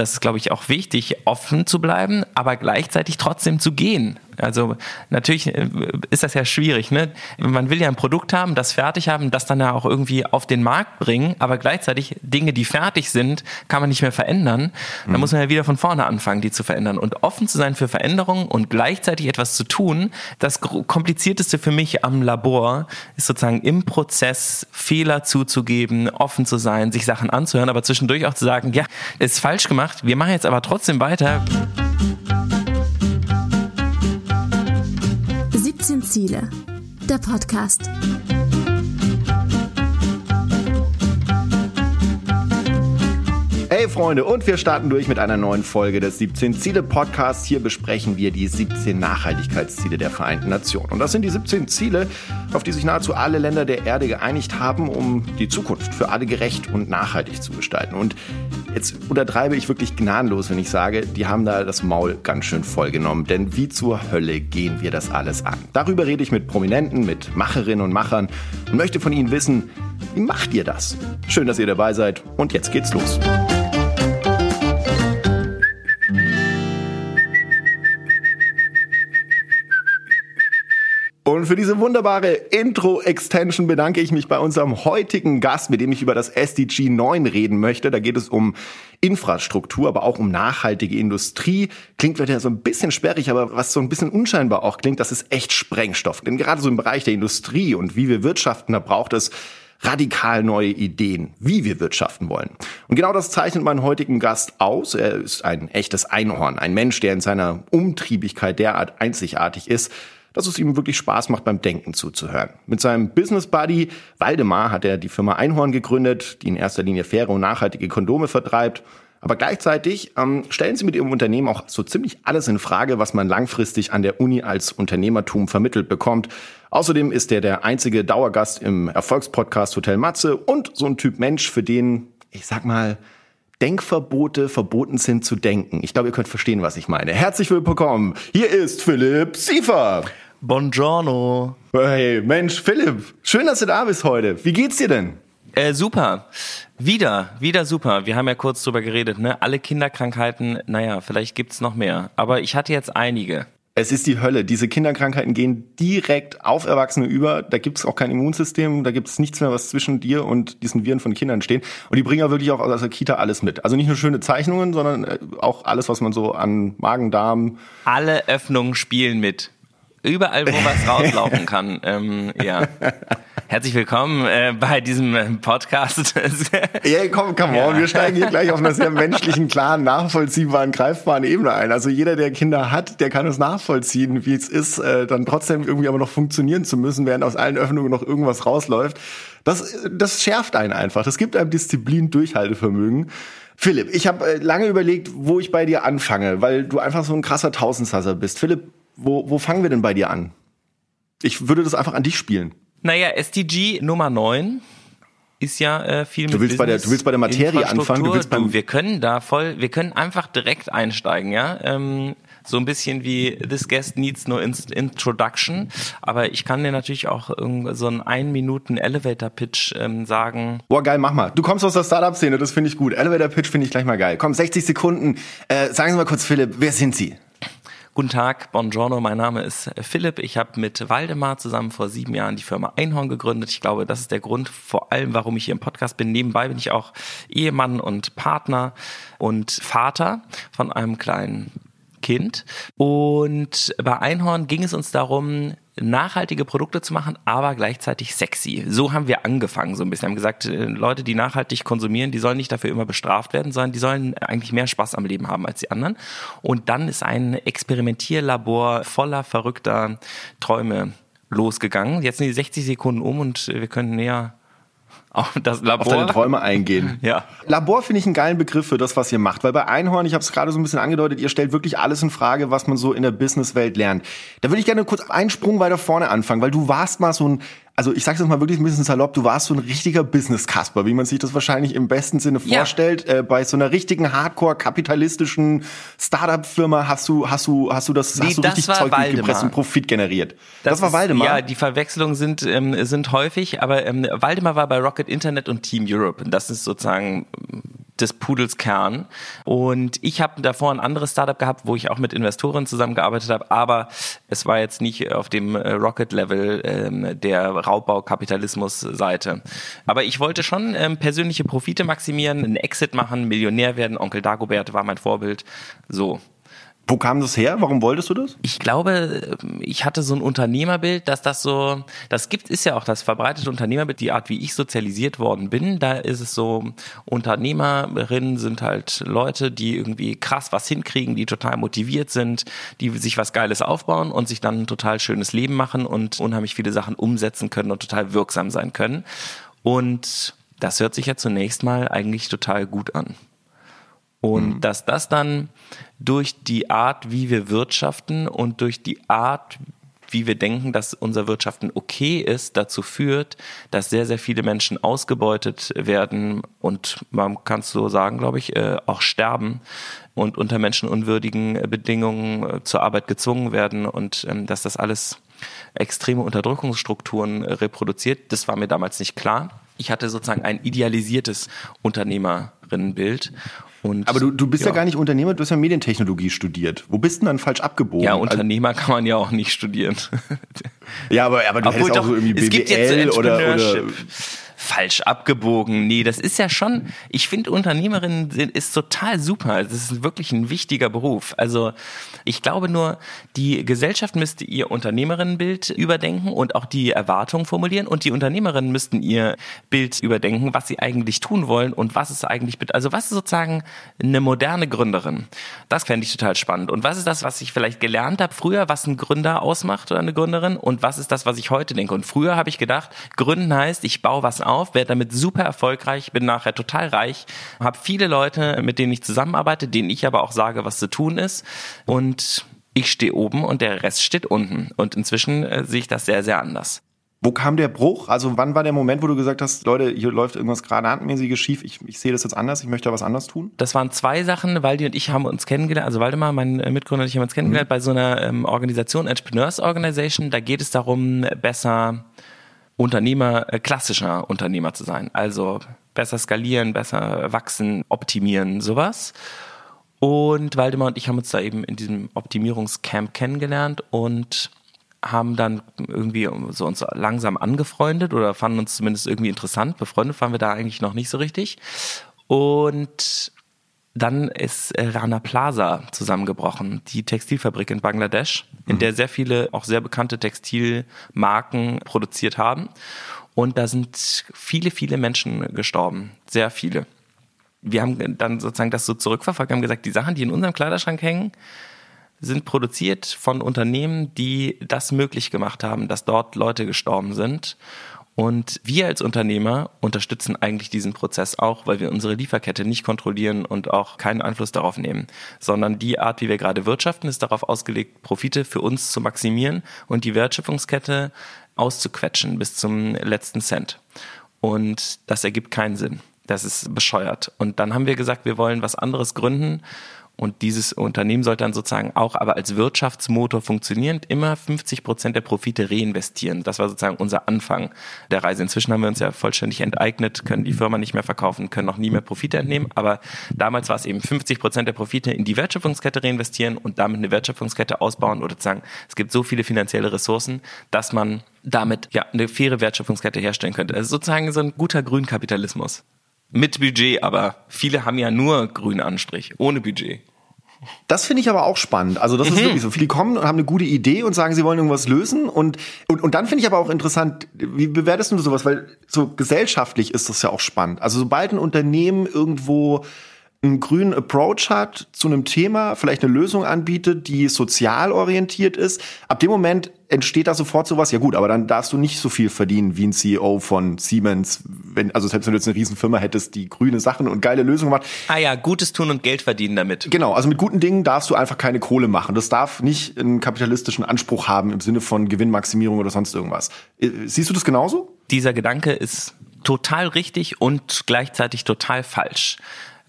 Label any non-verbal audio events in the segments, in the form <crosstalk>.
das ist, glaube ich, auch wichtig, offen zu bleiben, aber gleichzeitig trotzdem zu gehen. Also natürlich äh, ist das ja schwierig. Ne? Man will ja ein Produkt haben, das fertig haben, das dann ja auch irgendwie auf den Markt bringen, aber gleichzeitig Dinge, die fertig sind, kann man nicht mehr verändern. Da mhm. muss man ja wieder von vorne anfangen, die zu verändern. Und offen zu sein für Veränderungen und gleichzeitig etwas zu tun, das komplizierteste für mich am Labor ist sozusagen im Prozess Fehler zuzugeben, offen zu sein, sich Sachen anzuhören, aber zwischendurch auch zu sagen, ja, ist falsch gemacht, wir machen jetzt aber trotzdem weiter. 17 Ziele. Der Podcast. Freunde, und wir starten durch mit einer neuen Folge des 17 Ziele Podcasts. Hier besprechen wir die 17 Nachhaltigkeitsziele der Vereinten Nationen. Und das sind die 17 Ziele, auf die sich nahezu alle Länder der Erde geeinigt haben, um die Zukunft für alle gerecht und nachhaltig zu gestalten. Und jetzt untertreibe ich wirklich gnadenlos, wenn ich sage, die haben da das Maul ganz schön vollgenommen. Denn wie zur Hölle gehen wir das alles an? Darüber rede ich mit Prominenten, mit Macherinnen und Machern und möchte von ihnen wissen, wie macht ihr das? Schön, dass ihr dabei seid und jetzt geht's los. Und für diese wunderbare Intro-Extension bedanke ich mich bei unserem heutigen Gast, mit dem ich über das SDG 9 reden möchte. Da geht es um Infrastruktur, aber auch um nachhaltige Industrie. Klingt vielleicht ja so ein bisschen sperrig, aber was so ein bisschen unscheinbar auch klingt, das ist echt Sprengstoff. Denn gerade so im Bereich der Industrie und wie wir wirtschaften, da braucht es radikal neue Ideen, wie wir wirtschaften wollen. Und genau das zeichnet meinen heutigen Gast aus. Er ist ein echtes Einhorn, ein Mensch, der in seiner Umtriebigkeit derart einzigartig ist, dass es ihm wirklich Spaß macht, beim Denken zuzuhören. Mit seinem Business Buddy Waldemar hat er die Firma Einhorn gegründet, die in erster Linie faire und nachhaltige Kondome vertreibt. Aber gleichzeitig ähm, stellen sie mit ihrem Unternehmen auch so ziemlich alles in Frage, was man langfristig an der Uni als Unternehmertum vermittelt bekommt. Außerdem ist er der einzige Dauergast im Erfolgspodcast Hotel Matze und so ein Typ Mensch, für den, ich sag mal, Denkverbote verboten sind zu denken. Ich glaube, ihr könnt verstehen, was ich meine. Herzlich willkommen. Hier ist Philipp Siefer. Buongiorno. Hey, Mensch, Philipp, schön, dass du da bist heute. Wie geht's dir denn? Äh, super. Wieder, wieder super. Wir haben ja kurz drüber geredet, ne? Alle Kinderkrankheiten, naja, vielleicht gibt's noch mehr. Aber ich hatte jetzt einige. Es ist die Hölle. Diese Kinderkrankheiten gehen direkt auf Erwachsene über. Da gibt's auch kein Immunsystem, da gibt's nichts mehr, was zwischen dir und diesen Viren von Kindern stehen. Und die bringen ja wirklich auch aus der Kita alles mit. Also nicht nur schöne Zeichnungen, sondern äh, auch alles, was man so an Magen, Darm. Alle Öffnungen spielen mit. Überall, wo was rauslaufen kann. Ähm, ja. Herzlich willkommen äh, bei diesem äh, Podcast. ja, komm, come on, ja. wir steigen hier gleich auf einer sehr menschlichen, klaren, nachvollziehbaren, greifbaren Ebene ein. Also jeder, der Kinder hat, der kann es nachvollziehen, wie es ist, äh, dann trotzdem irgendwie aber noch funktionieren zu müssen, während aus allen Öffnungen noch irgendwas rausläuft. Das, das schärft einen einfach. Das gibt einem Disziplin, Durchhaltevermögen. Philipp, ich habe äh, lange überlegt, wo ich bei dir anfange, weil du einfach so ein krasser Tausendsasser bist. Philipp, wo, wo fangen wir denn bei dir an? Ich würde das einfach an dich spielen. Naja, SDG Nummer 9 ist ja äh, viel du willst Business, bei der du willst bei der Materie anfangen du willst beim du, wir können da voll wir können einfach direkt einsteigen ja? Ähm, so ein bisschen wie this guest needs no introduction. Aber ich kann dir natürlich auch so einen ein Minuten Elevator Pitch ähm, sagen. Boah geil mach mal. Du kommst aus der Startup Szene das finde ich gut. Elevator Pitch finde ich gleich mal geil. Komm 60 Sekunden. Äh, sagen Sie mal kurz Philipp wer sind Sie Guten Tag, buongiorno, mein Name ist Philipp. Ich habe mit Waldemar zusammen vor sieben Jahren die Firma Einhorn gegründet. Ich glaube, das ist der Grund vor allem, warum ich hier im Podcast bin. Nebenbei bin ich auch Ehemann und Partner und Vater von einem kleinen Kind. Und bei Einhorn ging es uns darum, nachhaltige Produkte zu machen, aber gleichzeitig sexy. So haben wir angefangen so ein bisschen. Wir haben gesagt, äh, Leute, die nachhaltig konsumieren, die sollen nicht dafür immer bestraft werden, sondern die sollen eigentlich mehr Spaß am Leben haben als die anderen. Und dann ist ein Experimentierlabor voller verrückter Träume losgegangen. Jetzt sind die 60 Sekunden um und wir können näher auf das Labor. Auf deine Träume eingehen. <laughs> ja. Labor finde ich einen geilen Begriff für das, was ihr macht. Weil bei Einhorn, ich habe es gerade so ein bisschen angedeutet, ihr stellt wirklich alles in Frage, was man so in der Businesswelt lernt. Da würde ich gerne kurz einen Sprung weiter vorne anfangen, weil du warst mal so ein also ich sag's jetzt mal wirklich ein bisschen salopp, du warst so ein richtiger Business-Kasper, wie man sich das wahrscheinlich im besten Sinne vorstellt. Ja. Äh, bei so einer richtigen Hardcore-kapitalistischen Startup-Firma hast du, hast du, hast du das, nee, hast du das richtig Zeug gepresst und Profit generiert. Das, das war ist, Waldemar. Ja, die Verwechslungen sind, ähm, sind häufig, aber ähm, Waldemar war bei Rocket Internet und Team Europe. Und das ist sozusagen des Pudels Kern. Und ich habe davor ein anderes Startup gehabt, wo ich auch mit Investoren zusammengearbeitet habe, aber es war jetzt nicht auf dem äh, Rocket-Level ähm, der Raubbau-Kapitalismus-Seite. Aber ich wollte schon ähm, persönliche Profite maximieren, einen Exit machen, Millionär werden. Onkel Dagobert war mein Vorbild. So. Wo kam das her? Warum wolltest du das? Ich glaube, ich hatte so ein Unternehmerbild, dass das so, das gibt, ist ja auch das verbreitete Unternehmerbild, die Art, wie ich sozialisiert worden bin. Da ist es so, Unternehmerinnen sind halt Leute, die irgendwie krass was hinkriegen, die total motiviert sind, die sich was Geiles aufbauen und sich dann ein total schönes Leben machen und unheimlich viele Sachen umsetzen können und total wirksam sein können. Und das hört sich ja zunächst mal eigentlich total gut an. Und mhm. dass das dann durch die Art, wie wir wirtschaften und durch die Art, wie wir denken, dass unser Wirtschaften okay ist, dazu führt, dass sehr, sehr viele Menschen ausgebeutet werden und man kann es so sagen, glaube ich, äh, auch sterben und unter menschenunwürdigen Bedingungen äh, zur Arbeit gezwungen werden und ähm, dass das alles extreme Unterdrückungsstrukturen reproduziert. Das war mir damals nicht klar. Ich hatte sozusagen ein idealisiertes Unternehmerinnenbild und, aber du, du bist ja. ja. gar nicht Unternehmer, du hast ja Medientechnologie studiert. Wo bist du denn dann falsch abgebogen? Ja, Unternehmer kann man ja auch nicht studieren. ja, aber, aber du Obwohl hättest doch, auch so irgendwie BWL es gibt jetzt oder, oder falsch abgebogen. Nee, das ist ja schon, ich finde Unternehmerin ist total super. Das ist wirklich ein wichtiger Beruf. Also ich glaube nur, die Gesellschaft müsste ihr Unternehmerinnenbild überdenken und auch die Erwartungen formulieren und die Unternehmerinnen müssten ihr Bild überdenken, was sie eigentlich tun wollen und was es eigentlich, also was ist sozusagen eine moderne Gründerin? Das fände ich total spannend. Und was ist das, was ich vielleicht gelernt habe früher, was ein Gründer ausmacht oder eine Gründerin und was ist das, was ich heute denke? Und früher habe ich gedacht, Gründen heißt, ich baue was auf, werde damit super erfolgreich, bin nachher total reich, habe viele Leute, mit denen ich zusammenarbeite, denen ich aber auch sage, was zu tun ist. Und ich stehe oben und der Rest steht unten. Und inzwischen äh, sehe ich das sehr, sehr anders. Wo kam der Bruch? Also wann war der Moment, wo du gesagt hast, Leute, hier läuft irgendwas gerade handmäßiges schief, ich, ich sehe das jetzt anders, ich möchte da was anders tun? Das waren zwei Sachen, Waldi und ich haben uns kennengelernt, also Waldemar, mein äh, Mitgründer und ich haben uns kennengelernt mhm. bei so einer ähm, Organisation, Entrepreneurs Organization, da geht es darum, besser Unternehmer, äh, klassischer Unternehmer zu sein. Also besser skalieren, besser wachsen, optimieren, sowas. Und Waldemar und ich haben uns da eben in diesem Optimierungscamp kennengelernt und haben dann irgendwie so uns langsam angefreundet oder fanden uns zumindest irgendwie interessant. Befreundet waren wir da eigentlich noch nicht so richtig. Und dann ist äh, Rana Plaza zusammengebrochen, die Textilfabrik in Bangladesch, in mhm. der sehr viele, auch sehr bekannte Textilmarken produziert haben. Und da sind viele, viele Menschen gestorben. Sehr viele. Wir haben dann sozusagen das so zurückverfolgt, haben gesagt, die Sachen, die in unserem Kleiderschrank hängen, sind produziert von Unternehmen, die das möglich gemacht haben, dass dort Leute gestorben sind. Und wir als Unternehmer unterstützen eigentlich diesen Prozess auch, weil wir unsere Lieferkette nicht kontrollieren und auch keinen Einfluss darauf nehmen, sondern die Art, wie wir gerade wirtschaften, ist darauf ausgelegt, Profite für uns zu maximieren und die Wertschöpfungskette auszuquetschen bis zum letzten Cent. Und das ergibt keinen Sinn. Das ist bescheuert. Und dann haben wir gesagt, wir wollen was anderes gründen und dieses Unternehmen sollte dann sozusagen auch aber als Wirtschaftsmotor funktionierend immer 50 Prozent der Profite reinvestieren. Das war sozusagen unser Anfang der Reise. Inzwischen haben wir uns ja vollständig enteignet, können die Firma nicht mehr verkaufen, können noch nie mehr Profite entnehmen. Aber damals war es eben 50 Prozent der Profite in die Wertschöpfungskette reinvestieren und damit eine Wertschöpfungskette ausbauen oder sagen, es gibt so viele finanzielle Ressourcen, dass man damit ja eine faire Wertschöpfungskette herstellen könnte. Also sozusagen so ein guter Grünkapitalismus. Mit Budget, aber viele haben ja nur grünen Anstrich, ohne Budget. Das finde ich aber auch spannend. Also das mhm. ist wirklich so. Viele kommen und haben eine gute Idee und sagen, sie wollen irgendwas lösen. Und, und, und dann finde ich aber auch interessant, wie bewertest du sowas? Weil so gesellschaftlich ist das ja auch spannend. Also sobald ein Unternehmen irgendwo einen grünen Approach hat zu einem Thema, vielleicht eine Lösung anbietet, die sozial orientiert ist, ab dem Moment entsteht da sofort sowas, ja gut, aber dann darfst du nicht so viel verdienen wie ein CEO von Siemens, wenn, also selbst wenn du jetzt eine Riesenfirma hättest, die grüne Sachen und geile Lösungen macht. Ah ja, Gutes tun und Geld verdienen damit. Genau, also mit guten Dingen darfst du einfach keine Kohle machen. Das darf nicht einen kapitalistischen Anspruch haben im Sinne von Gewinnmaximierung oder sonst irgendwas. Äh, siehst du das genauso? Dieser Gedanke ist total richtig und gleichzeitig total falsch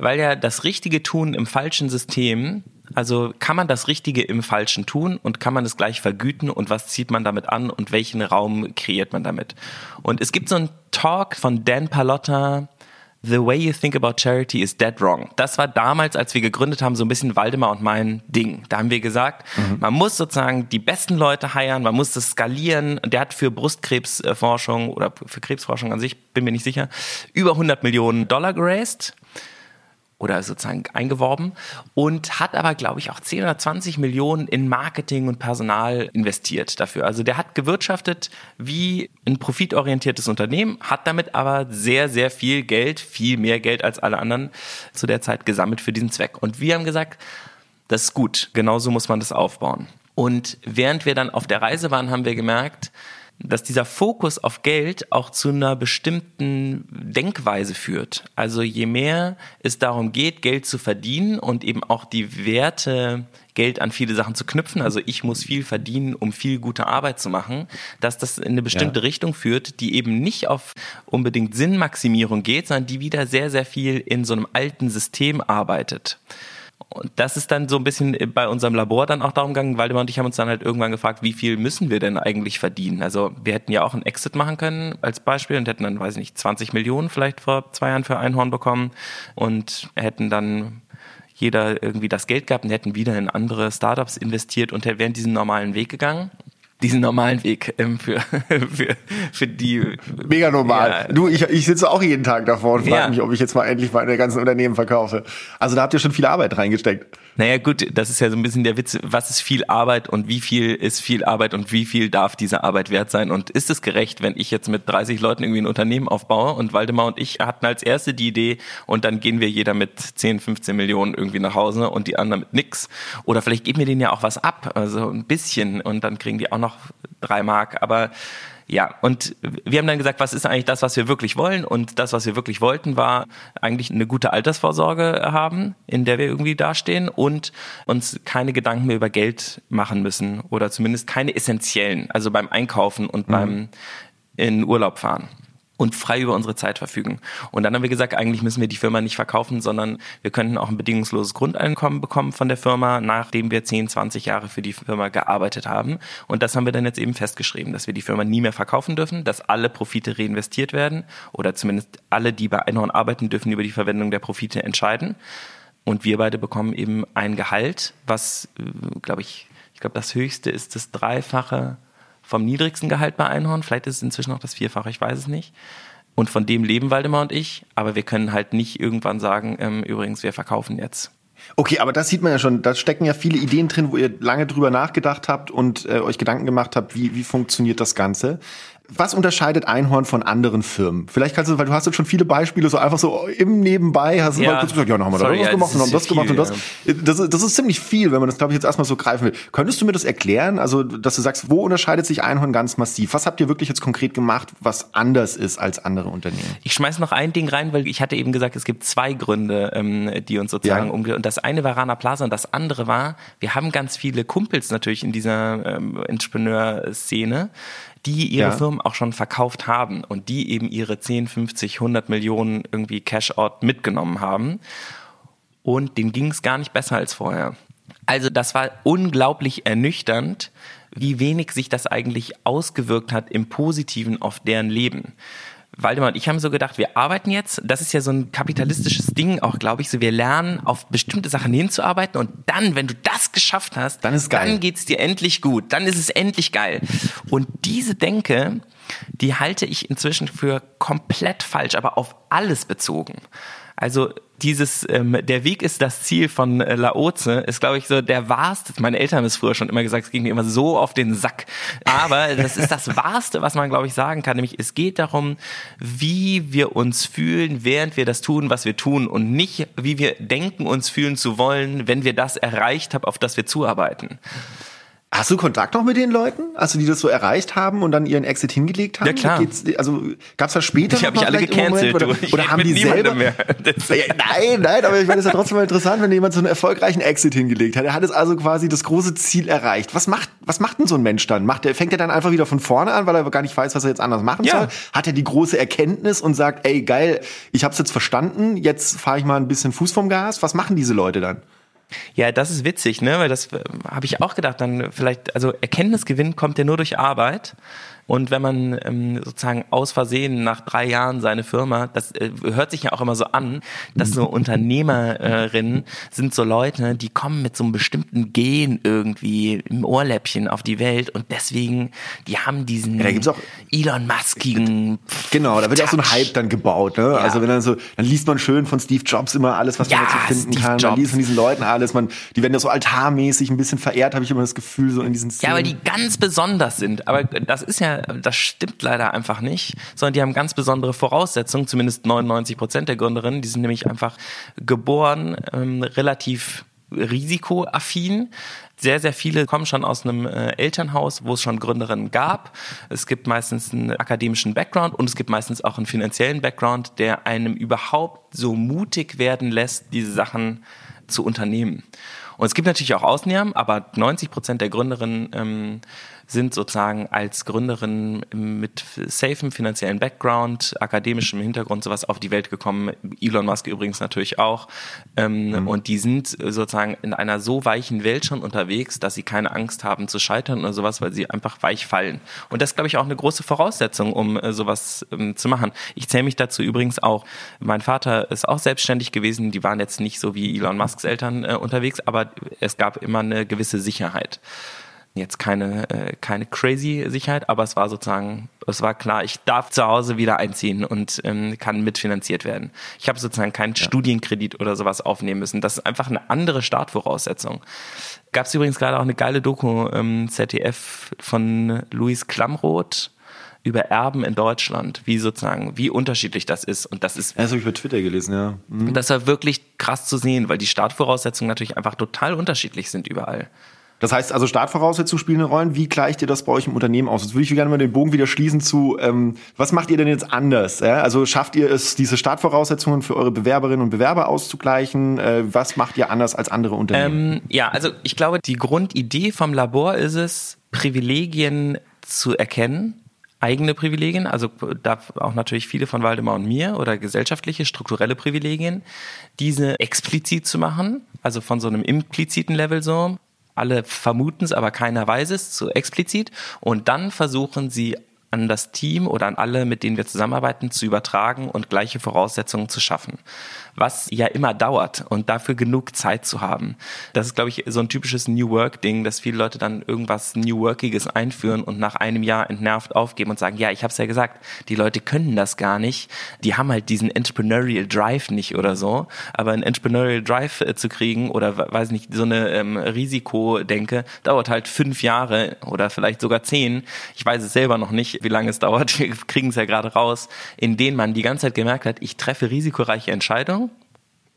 weil ja das Richtige tun im falschen System, also kann man das Richtige im Falschen tun und kann man es gleich vergüten und was zieht man damit an und welchen Raum kreiert man damit? Und es gibt so einen Talk von Dan Palotta, The way you think about charity is dead wrong. Das war damals, als wir gegründet haben, so ein bisschen Waldemar und mein Ding. Da haben wir gesagt, mhm. man muss sozusagen die besten Leute heiern, man muss das skalieren. Der hat für Brustkrebsforschung oder für Krebsforschung an sich, bin mir nicht sicher, über 100 Millionen Dollar geraced oder sozusagen eingeworben und hat aber, glaube ich, auch 10 oder 20 Millionen in Marketing und Personal investiert dafür. Also der hat gewirtschaftet wie ein profitorientiertes Unternehmen, hat damit aber sehr, sehr viel Geld, viel mehr Geld als alle anderen zu der Zeit gesammelt für diesen Zweck. Und wir haben gesagt, das ist gut, genauso muss man das aufbauen. Und während wir dann auf der Reise waren, haben wir gemerkt, dass dieser Fokus auf Geld auch zu einer bestimmten Denkweise führt. Also je mehr es darum geht, Geld zu verdienen und eben auch die Werte Geld an viele Sachen zu knüpfen, also ich muss viel verdienen, um viel gute Arbeit zu machen, dass das in eine bestimmte ja. Richtung führt, die eben nicht auf unbedingt Sinnmaximierung geht, sondern die wieder sehr, sehr viel in so einem alten System arbeitet. Und das ist dann so ein bisschen bei unserem Labor dann auch darum gegangen, Waldemar und ich haben uns dann halt irgendwann gefragt, wie viel müssen wir denn eigentlich verdienen? Also wir hätten ja auch einen Exit machen können als Beispiel und hätten dann, weiß ich nicht, 20 Millionen vielleicht vor zwei Jahren für Einhorn bekommen und hätten dann jeder irgendwie das Geld gehabt und hätten wieder in andere Startups investiert und wären diesen normalen Weg gegangen diesen normalen Weg ähm, für, <laughs> für, für die. Mega normal. Ja. Du, ich, ich sitze auch jeden Tag davor und frage ja. mich, ob ich jetzt mal endlich meine ganzen Unternehmen verkaufe. Also da habt ihr schon viel Arbeit reingesteckt. Naja, gut, das ist ja so ein bisschen der Witz. Was ist viel Arbeit und wie viel ist viel Arbeit und wie viel darf diese Arbeit wert sein? Und ist es gerecht, wenn ich jetzt mit 30 Leuten irgendwie ein Unternehmen aufbaue und Waldemar und ich hatten als erste die Idee und dann gehen wir jeder mit 10, 15 Millionen irgendwie nach Hause und die anderen mit nix. Oder vielleicht geben wir denen ja auch was ab, also ein bisschen und dann kriegen die auch noch drei Mark. Aber ja, und wir haben dann gesagt, was ist eigentlich das, was wir wirklich wollen? Und das, was wir wirklich wollten, war eigentlich eine gute Altersvorsorge haben, in der wir irgendwie dastehen und uns keine Gedanken mehr über Geld machen müssen oder zumindest keine essentiellen, also beim Einkaufen und mhm. beim in Urlaub fahren und frei über unsere Zeit verfügen. Und dann haben wir gesagt, eigentlich müssen wir die Firma nicht verkaufen, sondern wir könnten auch ein bedingungsloses Grundeinkommen bekommen von der Firma, nachdem wir 10, 20 Jahre für die Firma gearbeitet haben. Und das haben wir dann jetzt eben festgeschrieben, dass wir die Firma nie mehr verkaufen dürfen, dass alle Profite reinvestiert werden oder zumindest alle, die bei Einhorn arbeiten, dürfen über die Verwendung der Profite entscheiden. Und wir beide bekommen eben ein Gehalt, was, äh, glaube ich, ich glaube, das höchste ist das Dreifache vom niedrigsten Gehalt bei Einhorn. Vielleicht ist es inzwischen noch das Vierfache, ich weiß es nicht. Und von dem leben Waldemar und ich. Aber wir können halt nicht irgendwann sagen, ähm, übrigens, wir verkaufen jetzt. Okay, aber das sieht man ja schon. Da stecken ja viele Ideen drin, wo ihr lange drüber nachgedacht habt und äh, euch Gedanken gemacht habt, wie, wie funktioniert das Ganze was unterscheidet Einhorn von anderen Firmen? Vielleicht kannst du, weil du hast jetzt schon viele Beispiele, so einfach so im Nebenbei hast du ja. mal kurz gesagt, ja, dann haben wir Sorry, das ja, gemacht und haben das viel, gemacht und das. Ja. das. Das ist ziemlich viel, wenn man das, glaube ich, jetzt erstmal so greifen will. Könntest du mir das erklären? Also, dass du sagst, wo unterscheidet sich Einhorn ganz massiv? Was habt ihr wirklich jetzt konkret gemacht, was anders ist als andere Unternehmen? Ich schmeiß noch ein Ding rein, weil ich hatte eben gesagt, es gibt zwei Gründe, ähm, die uns sozusagen ja. umgehen. Und das eine war Rana Plaza und das andere war, wir haben ganz viele Kumpels natürlich in dieser ähm, Entrepreneur-Szene, die ihre ja. Firmen auch schon verkauft haben und die eben ihre 10, 50, 100 Millionen irgendwie Cash-out mitgenommen haben. Und denen ging es gar nicht besser als vorher. Also das war unglaublich ernüchternd, wie wenig sich das eigentlich ausgewirkt hat im Positiven auf deren Leben. Waldemar und ich haben so gedacht, wir arbeiten jetzt, das ist ja so ein kapitalistisches Ding auch, glaube ich, so wir lernen auf bestimmte Sachen hinzuarbeiten und dann, wenn du das geschafft hast, dann, ist geil. dann geht's dir endlich gut, dann ist es endlich geil. Und diese Denke, die halte ich inzwischen für komplett falsch, aber auf alles bezogen. Also dieses, ähm, der Weg ist das Ziel von äh, Laoze, ist, glaube ich, so der wahrste. Meine Eltern haben es früher schon immer gesagt, es ging mir immer so auf den Sack. Aber das ist das Wahrste, was man, glaube ich, sagen kann. Nämlich, es geht darum, wie wir uns fühlen, während wir das tun, was wir tun und nicht, wie wir denken, uns fühlen zu wollen, wenn wir das erreicht haben, auf das wir zuarbeiten. Hast du Kontakt noch mit den Leuten? Also die das so erreicht haben und dann ihren Exit hingelegt haben? Ja klar. Geht's, also gab's da später ich habe mich alle gecancelt. Oder, oder haben die selber? Mehr. <laughs> Nein, nein, aber ich meine, es ist ja trotzdem mal interessant, wenn jemand so einen erfolgreichen Exit hingelegt hat. Er hat es also quasi das große Ziel erreicht. Was macht, was macht denn so ein Mensch dann? Macht er, fängt er dann einfach wieder von vorne an, weil er gar nicht weiß, was er jetzt anders machen ja. soll? Hat er die große Erkenntnis und sagt, ey geil, ich hab's jetzt verstanden, jetzt fahre ich mal ein bisschen Fuß vom Gas? Was machen diese Leute dann? Ja, das ist witzig, ne? Weil das äh, habe ich auch gedacht. Dann vielleicht, also Erkenntnisgewinn kommt ja nur durch Arbeit. Und wenn man ähm, sozusagen aus Versehen nach drei Jahren seine Firma, das äh, hört sich ja auch immer so an, dass so Unternehmerinnen sind so Leute, die kommen mit so einem bestimmten Gen irgendwie im Ohrläppchen auf die Welt und deswegen, die haben diesen Ja, da gibt's auch- Elon Muskigen. Genau, da wird ja auch so ein. Hype dann gebaut. Ne? Also wenn dann so, dann liest man schön von Steve Jobs immer alles, was Ja, man dazu finden Steve kann. Man Jobs. liest von diesen Leuten alles. Man, die werden ja so altarmäßig ein bisschen verehrt, habe ich immer das Gefühl, so in diesen Szenen. Ja, weil die ganz besonders sind. Aber das ist ja, das stimmt leider einfach nicht, sondern die haben ganz besondere Voraussetzungen, zumindest 99 Prozent der Gründerinnen. Die sind nämlich einfach geboren, ähm, relativ risikoaffin. Sehr, sehr viele kommen schon aus einem äh, Elternhaus, wo es schon Gründerinnen gab. Es gibt meistens einen akademischen Background und es gibt meistens auch einen finanziellen Background, der einem überhaupt so mutig werden lässt, diese Sachen zu unternehmen. Und es gibt natürlich auch Ausnahmen, aber 90 Prozent der Gründerinnen ähm, sind sozusagen als Gründerin mit safem finanziellen Background, akademischem Hintergrund sowas auf die Welt gekommen. Elon Musk übrigens natürlich auch. Ähm, Und die sind sozusagen in einer so weichen Welt schon unterwegs, dass sie keine Angst haben zu scheitern oder sowas, weil sie einfach weich fallen. Und das ist, glaube ich, auch eine große Voraussetzung, um äh, sowas ähm, zu machen. Ich zähle mich dazu übrigens auch. Mein Vater ist auch selbstständig gewesen. Die waren jetzt nicht so wie Elon Musks Eltern äh, unterwegs, aber es gab immer eine gewisse Sicherheit jetzt keine, äh, keine crazy Sicherheit, aber es war sozusagen, es war klar, ich darf zu Hause wieder einziehen und ähm, kann mitfinanziert werden. Ich habe sozusagen keinen Studienkredit oder sowas aufnehmen müssen. Das ist einfach eine andere Startvoraussetzung. Gab es übrigens gerade auch eine geile Doku ähm, ZDF von Luis Klamroth über Erben in Deutschland, wie sozusagen, wie unterschiedlich das ist. Und das ist Ja, das habe ich bei Twitter gelesen, ja. Mhm. und das war wirklich krass zu sehen, weil die Startvoraussetzungen natürlich einfach total unterschiedlich sind überall. Das heißt also, Startvoraussetzungen spielen eine Rolle. Wie gleicht ihr das bei euch im Unternehmen aus? Jetzt würde ich gerne mal den Bogen wieder schließen zu, ähm, was macht ihr denn jetzt anders? Ja? Also schafft ihr es, diese Startvoraussetzungen für eure Bewerberinnen und Bewerber auszugleichen? Äh, was macht ihr anders als andere Unternehmen? Ähm, ja, also ich glaube, die Grundidee vom Labor ist es, Privilegien zu erkennen, eigene Privilegien, also da auch natürlich viele von Waldemar und mir oder gesellschaftliche, strukturelle Privilegien, diese explizit zu machen, also von so einem impliziten Level so. Alle vermuten es, aber keiner weiß es, so explizit. Und dann versuchen sie an das Team oder an alle, mit denen wir zusammenarbeiten, zu übertragen und gleiche Voraussetzungen zu schaffen. Was ja immer dauert und dafür genug Zeit zu haben. Das ist, glaube ich, so ein typisches New Work-Ding, dass viele Leute dann irgendwas New Workiges einführen und nach einem Jahr entnervt aufgeben und sagen, ja, ich habe es ja gesagt, die Leute können das gar nicht. Die haben halt diesen Entrepreneurial Drive nicht oder so. Aber einen Entrepreneurial Drive äh, zu kriegen oder weiß nicht, so eine ähm, Risikodenke, dauert halt fünf Jahre oder vielleicht sogar zehn. Ich weiß es selber noch nicht, wie lange es dauert. Wir kriegen es ja gerade raus, in denen man die ganze Zeit gemerkt hat, ich treffe risikoreiche Entscheidungen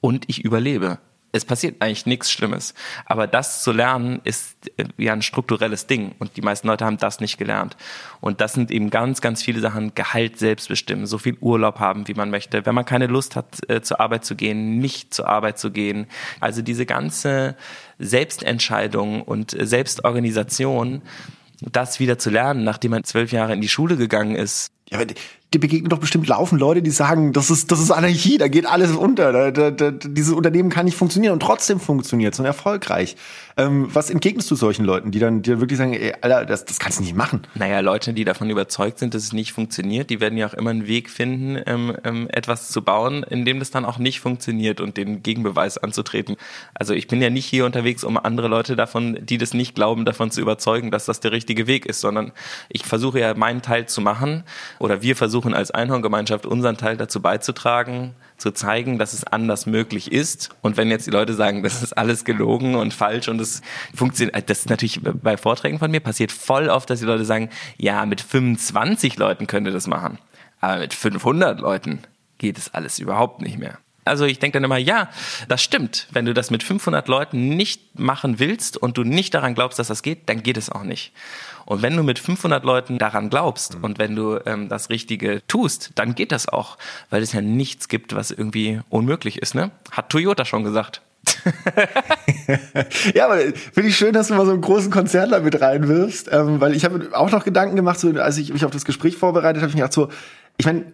und ich überlebe. Es passiert eigentlich nichts Schlimmes. Aber das zu lernen ist äh, ja ein strukturelles Ding und die meisten Leute haben das nicht gelernt. Und das sind eben ganz, ganz viele Sachen. Gehalt selbst bestimmen, so viel Urlaub haben, wie man möchte. Wenn man keine Lust hat, äh, zur Arbeit zu gehen, nicht zur Arbeit zu gehen. Also diese ganze Selbstentscheidung und äh, Selbstorganisation, das wieder zu lernen, nachdem man zwölf Jahre in die Schule gegangen ist, Ja, aber dir begegnen doch bestimmt laufend Leute, die sagen, das ist, das ist Anarchie, da geht alles unter. Da, da, da, dieses Unternehmen kann nicht funktionieren und trotzdem funktioniert es und erfolgreich. Ähm, was entgegnest du solchen Leuten, die dann die dann wirklich sagen, ey, Alter, das, das kannst du nicht machen? Naja, Leute, die davon überzeugt sind, dass es nicht funktioniert, die werden ja auch immer einen Weg finden, ähm, ähm, etwas zu bauen, in dem das dann auch nicht funktioniert und den Gegenbeweis anzutreten. Also ich bin ja nicht hier unterwegs, um andere Leute davon, die das nicht glauben, davon zu überzeugen, dass das der richtige Weg ist, sondern ich versuche ja meinen Teil zu machen oder wir versuchen als Einhorngemeinschaft unseren Teil dazu beizutragen, zu zeigen, dass es anders möglich ist. Und wenn jetzt die Leute sagen, das ist alles gelogen und falsch und es funktioniert, das ist natürlich bei Vorträgen von mir passiert voll oft, dass die Leute sagen, ja, mit 25 Leuten könnt ihr das machen. Aber mit 500 Leuten geht es alles überhaupt nicht mehr. Also ich denke dann immer, ja, das stimmt. Wenn du das mit 500 Leuten nicht machen willst und du nicht daran glaubst, dass das geht, dann geht es auch nicht. Und wenn du mit 500 Leuten daran glaubst und wenn du ähm, das Richtige tust, dann geht das auch, weil es ja nichts gibt, was irgendwie unmöglich ist. Ne? Hat Toyota schon gesagt. <laughs> Ja, aber finde ich schön, dass du mal so einen großen Konzern da mit reinwirfst, ähm, weil ich habe auch noch Gedanken gemacht, so als ich mich auf das Gespräch vorbereitet habe, ich mir gedacht so, ich meine,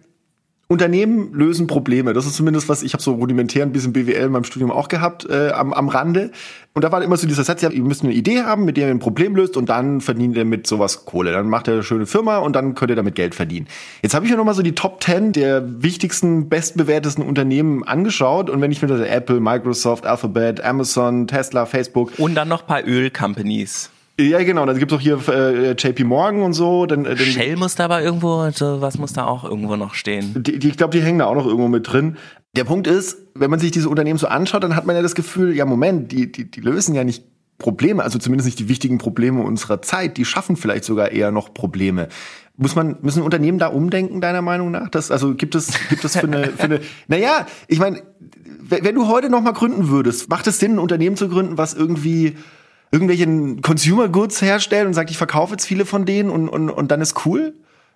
Unternehmen lösen Probleme. Das ist zumindest was, ich habe so rudimentär ein bisschen BWL in meinem Studium auch gehabt äh, am, am Rande. Und da war immer so dieser Satz, ja, ihr müsst eine Idee haben, mit der ihr ein Problem löst und dann verdient ihr mit sowas Kohle. Dann macht ihr eine schöne Firma und dann könnt ihr damit Geld verdienen. Jetzt habe ich mir nochmal so die Top 10 der wichtigsten, bestbewertesten Unternehmen angeschaut und wenn ich mir das Apple, Microsoft, Alphabet, Amazon, Tesla, Facebook und dann noch paar Öl-Companies. Ja, genau. Dann gibt's auch hier äh, JP Morgan und so. Dann, äh, dann Shell muss da aber irgendwo, so was muss da auch irgendwo noch stehen. Die, die, ich glaube, die hängen da auch noch irgendwo mit drin. Der Punkt ist, wenn man sich diese Unternehmen so anschaut, dann hat man ja das Gefühl, ja Moment, die, die, die lösen ja nicht Probleme, also zumindest nicht die wichtigen Probleme unserer Zeit, die schaffen vielleicht sogar eher noch Probleme. Muss man, müssen Unternehmen da umdenken, deiner Meinung nach? Das, also gibt es, gibt es für eine, für eine, <laughs> naja, ich meine, wenn du heute noch mal gründen würdest, macht es Sinn, ein Unternehmen zu gründen, was irgendwie irgendwelchen Consumer Goods herstellen und sagt, ich verkaufe jetzt viele von denen und, und, und dann ist cool?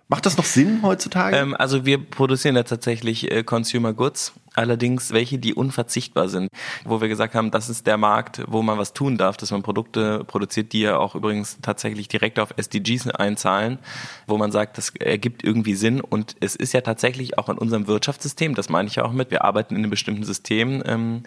Macht das noch Sinn heutzutage? Ähm, also wir produzieren ja tatsächlich äh, Consumer Goods, allerdings welche, die unverzichtbar sind, wo wir gesagt haben, das ist der Markt, wo man was tun darf, dass man Produkte produziert, die ja auch übrigens tatsächlich direkt auf SDGs einzahlen, wo man sagt, das ergibt irgendwie Sinn und es ist ja tatsächlich auch in unserem Wirtschaftssystem, das meine ich ja auch mit, wir arbeiten in einem bestimmten System ähm,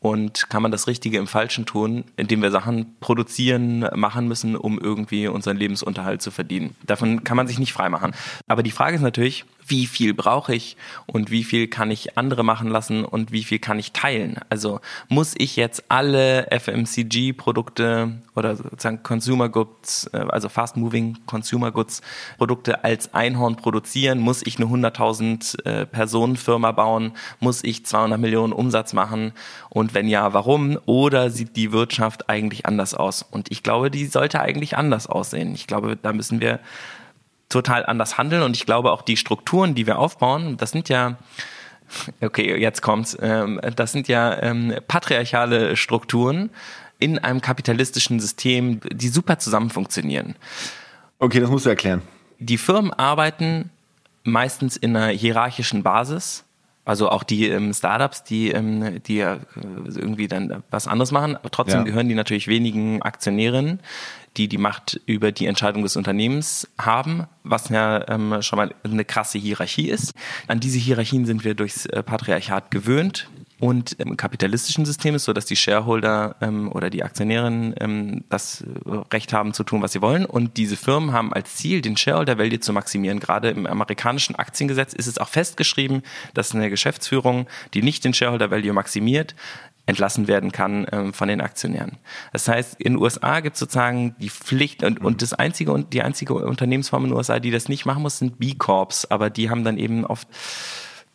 und kann man das Richtige im Falschen tun, indem wir Sachen produzieren, machen müssen, um irgendwie unseren Lebensunterhalt zu verdienen. Davon kann man sich nicht freimachen. Aber die Frage ist natürlich, wie viel brauche ich und wie viel kann ich andere machen lassen und wie viel kann ich teilen. Also muss ich jetzt alle FMCG-Produkte oder sozusagen Consumer Goods, äh, also Fast Moving Consumer Goods Produkte als Einhorn produzieren? Muss ich eine 100.000 äh, Personen Firma bauen? Muss ich 200 Millionen Umsatz machen? Und wenn ja, warum? Oder sieht die Wirtschaft eigentlich anders aus? Und ich glaube, die sollte eigentlich anders aussehen. Ich glaube, da müssen wir total anders handeln und ich glaube auch die Strukturen, die wir aufbauen, das sind ja okay, jetzt kommt's, ähm, das sind ja ähm, patriarchale Strukturen in einem kapitalistischen System, die super zusammen funktionieren. Okay, das musst du erklären. Die Firmen arbeiten meistens in einer hierarchischen Basis. Also auch die ähm, Startups, die, ähm, die ja irgendwie dann was anderes machen. Aber trotzdem ja. gehören die natürlich wenigen Aktionärinnen die die Macht über die Entscheidung des Unternehmens haben, was ja ähm, schon mal eine krasse Hierarchie ist. An diese Hierarchien sind wir durchs äh, Patriarchat gewöhnt. Und im kapitalistischen System ist so, dass die Shareholder ähm, oder die Aktionärinnen ähm, das äh, Recht haben zu tun, was sie wollen. Und diese Firmen haben als Ziel, den Shareholder Value zu maximieren. Gerade im amerikanischen Aktiengesetz ist es auch festgeschrieben, dass eine Geschäftsführung, die nicht den Shareholder Value maximiert, entlassen werden kann ähm, von den Aktionären. Das heißt, in den USA gibt es sozusagen die Pflicht und, und das einzige und die einzige Unternehmensform in den USA, die das nicht machen muss, sind B-Corps, aber die haben dann eben oft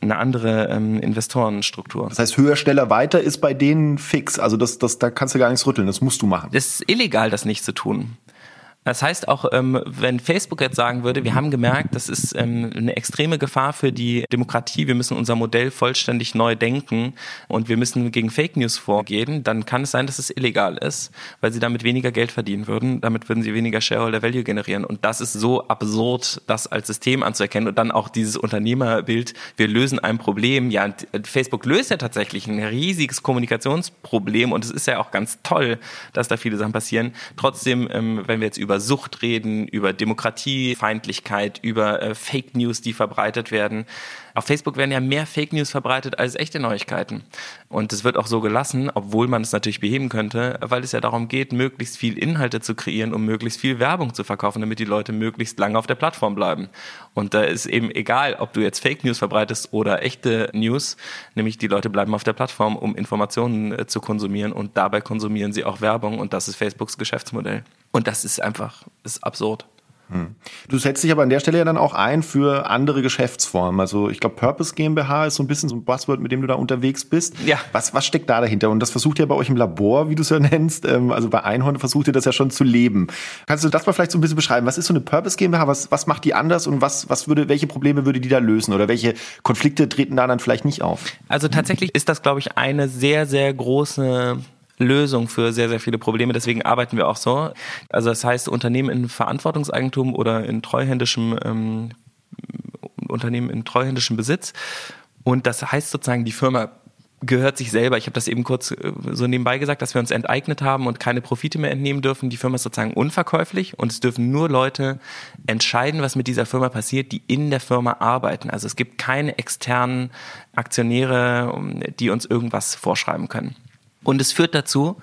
eine andere ähm, Investorenstruktur. Das heißt, höher, schneller, weiter ist bei denen fix. Also das, das, da kannst du gar nichts rütteln. Das musst du machen. Es ist illegal, das nicht zu tun. Das heißt auch, ähm, wenn Facebook jetzt sagen würde, wir haben gemerkt, das ist ähm, eine extreme Gefahr für die Demokratie, wir müssen unser Modell vollständig neu denken und wir müssen gegen Fake News vorgehen, dann kann es sein, dass es illegal ist, weil sie damit weniger Geld verdienen würden, damit würden sie weniger Shareholder Value generieren. Und das ist so absurd, das als System anzuerkennen und dann auch dieses Unternehmerbild, wir lösen ein Problem, ja, Facebook löst ja tatsächlich ein riesiges Kommunikationsproblem und es ist ja auch ganz toll, dass da viele Sachen passieren. Trotzdem, ähm, wenn wir jetzt über über Sucht reden, über Demokratiefeindlichkeit, über äh, Fake News, die verbreitet werden. Auf Facebook werden ja mehr Fake News verbreitet als echte Neuigkeiten. Und es wird auch so gelassen, obwohl man es natürlich beheben könnte, weil es ja darum geht, möglichst viel Inhalte zu kreieren, um möglichst viel Werbung zu verkaufen, damit die Leute möglichst lange auf der Plattform bleiben. Und da ist eben egal, ob du jetzt Fake News verbreitest oder echte News, nämlich die Leute bleiben auf der Plattform, um Informationen äh, zu konsumieren und dabei konsumieren sie auch Werbung und das ist Facebooks Geschäftsmodell. Und das ist einfach, ist absurd. Hm. Du setzt dich aber an der Stelle ja dann auch ein für andere Geschäftsformen. Also ich glaube, Purpose GmbH ist so ein bisschen so ein Buzzword, mit dem du da unterwegs bist. Ja. Was, was steckt da dahinter? Und das versucht ihr bei euch im Labor, wie du es ja <laughs> nennst, ähm, also bei Einhorn versucht ihr das ja schon zu leben. Kannst du das mal vielleicht so ein bisschen beschreiben? Was ist so eine Purpose GmbH? Was, was macht die anders und was, was würde, welche Probleme würde die da lösen? Oder welche Konflikte treten da dann vielleicht nicht auf? Also tatsächlich ist das, glaube ich, eine sehr, sehr große Lösung für sehr, sehr viele Probleme. Deswegen arbeiten wir auch so. Also das heißt, Unternehmen in Verantwortungseigentum oder in treuhändischem ähm, Unternehmen in treuhändischem Besitz. Und das heißt sozusagen, die Firma gehört sich selber. Ich habe das eben kurz äh, so nebenbei gesagt, dass wir uns enteignet haben und keine Profite mehr entnehmen dürfen. Die Firma ist sozusagen unverkäuflich und es dürfen nur Leute entscheiden, was mit dieser Firma passiert, die in der Firma arbeiten. Also es gibt keine externen Aktionäre, die uns irgendwas vorschreiben können. Und es führt dazu,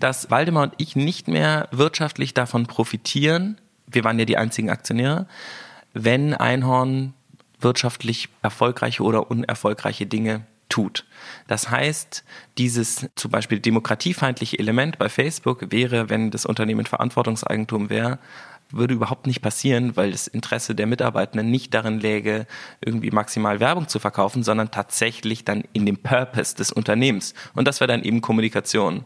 dass Waldemar und ich nicht mehr wirtschaftlich davon profitieren, wir waren ja die einzigen Aktionäre, wenn Einhorn wirtschaftlich erfolgreiche oder unerfolgreiche Dinge tut. Das heißt, dieses zum Beispiel demokratiefeindliche Element bei Facebook wäre, wenn das Unternehmen Verantwortungseigentum wäre, würde überhaupt nicht passieren, weil das Interesse der Mitarbeitenden nicht darin läge, irgendwie maximal Werbung zu verkaufen, sondern tatsächlich dann in dem Purpose des Unternehmens. Und das wäre dann eben Kommunikation.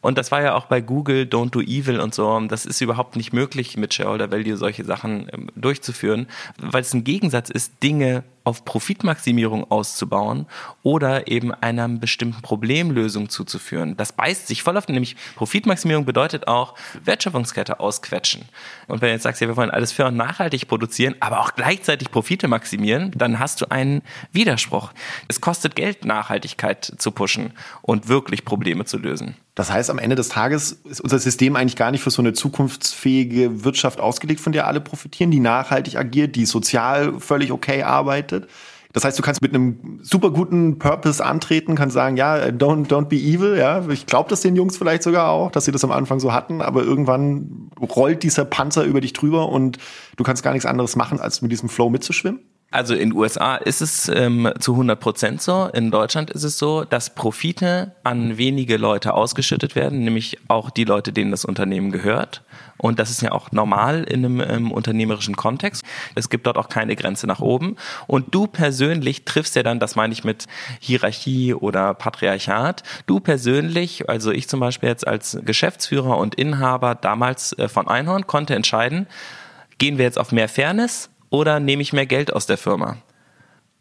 Und das war ja auch bei Google Don't Do Evil und so. Das ist überhaupt nicht möglich, mit Shareholder Value solche Sachen ähm, durchzuführen, weil es ein Gegensatz ist, Dinge auf Profitmaximierung auszubauen oder eben einer bestimmten Problemlösung zuzuführen. Das beißt sich voll auf, nämlich Profitmaximierung bedeutet auch Wertschöpfungskette ausquetschen. Und wenn du jetzt sagst, ja, wir wollen alles fair und nachhaltig produzieren, aber auch gleichzeitig Profite maximieren, dann hast du einen Widerspruch. Es kostet Geld, Nachhaltigkeit zu pushen und wirklich Probleme zu lösen. Das heißt, am Ende des Tages ist unser System eigentlich gar nicht für so eine zukunftsfähige Wirtschaft ausgelegt, von der alle profitieren, die nachhaltig agiert, die sozial völlig okay arbeitet. Das heißt, du kannst mit einem super guten Purpose antreten, kannst sagen, ja, don't, don't be evil, ja. Ich glaube das den Jungs vielleicht sogar auch, dass sie das am Anfang so hatten, aber irgendwann rollt dieser Panzer über dich drüber und du kannst gar nichts anderes machen, als mit diesem Flow mitzuschwimmen. Also in USA ist es ähm, zu 100 Prozent so. In Deutschland ist es so, dass Profite an wenige Leute ausgeschüttet werden, nämlich auch die Leute, denen das Unternehmen gehört. Und das ist ja auch normal in einem ähm, unternehmerischen Kontext. Es gibt dort auch keine Grenze nach oben. Und du persönlich triffst ja dann, das meine ich mit Hierarchie oder Patriarchat, du persönlich, also ich zum Beispiel jetzt als Geschäftsführer und Inhaber damals äh, von Einhorn, konnte entscheiden, gehen wir jetzt auf mehr Fairness oder nehme ich mehr Geld aus der Firma?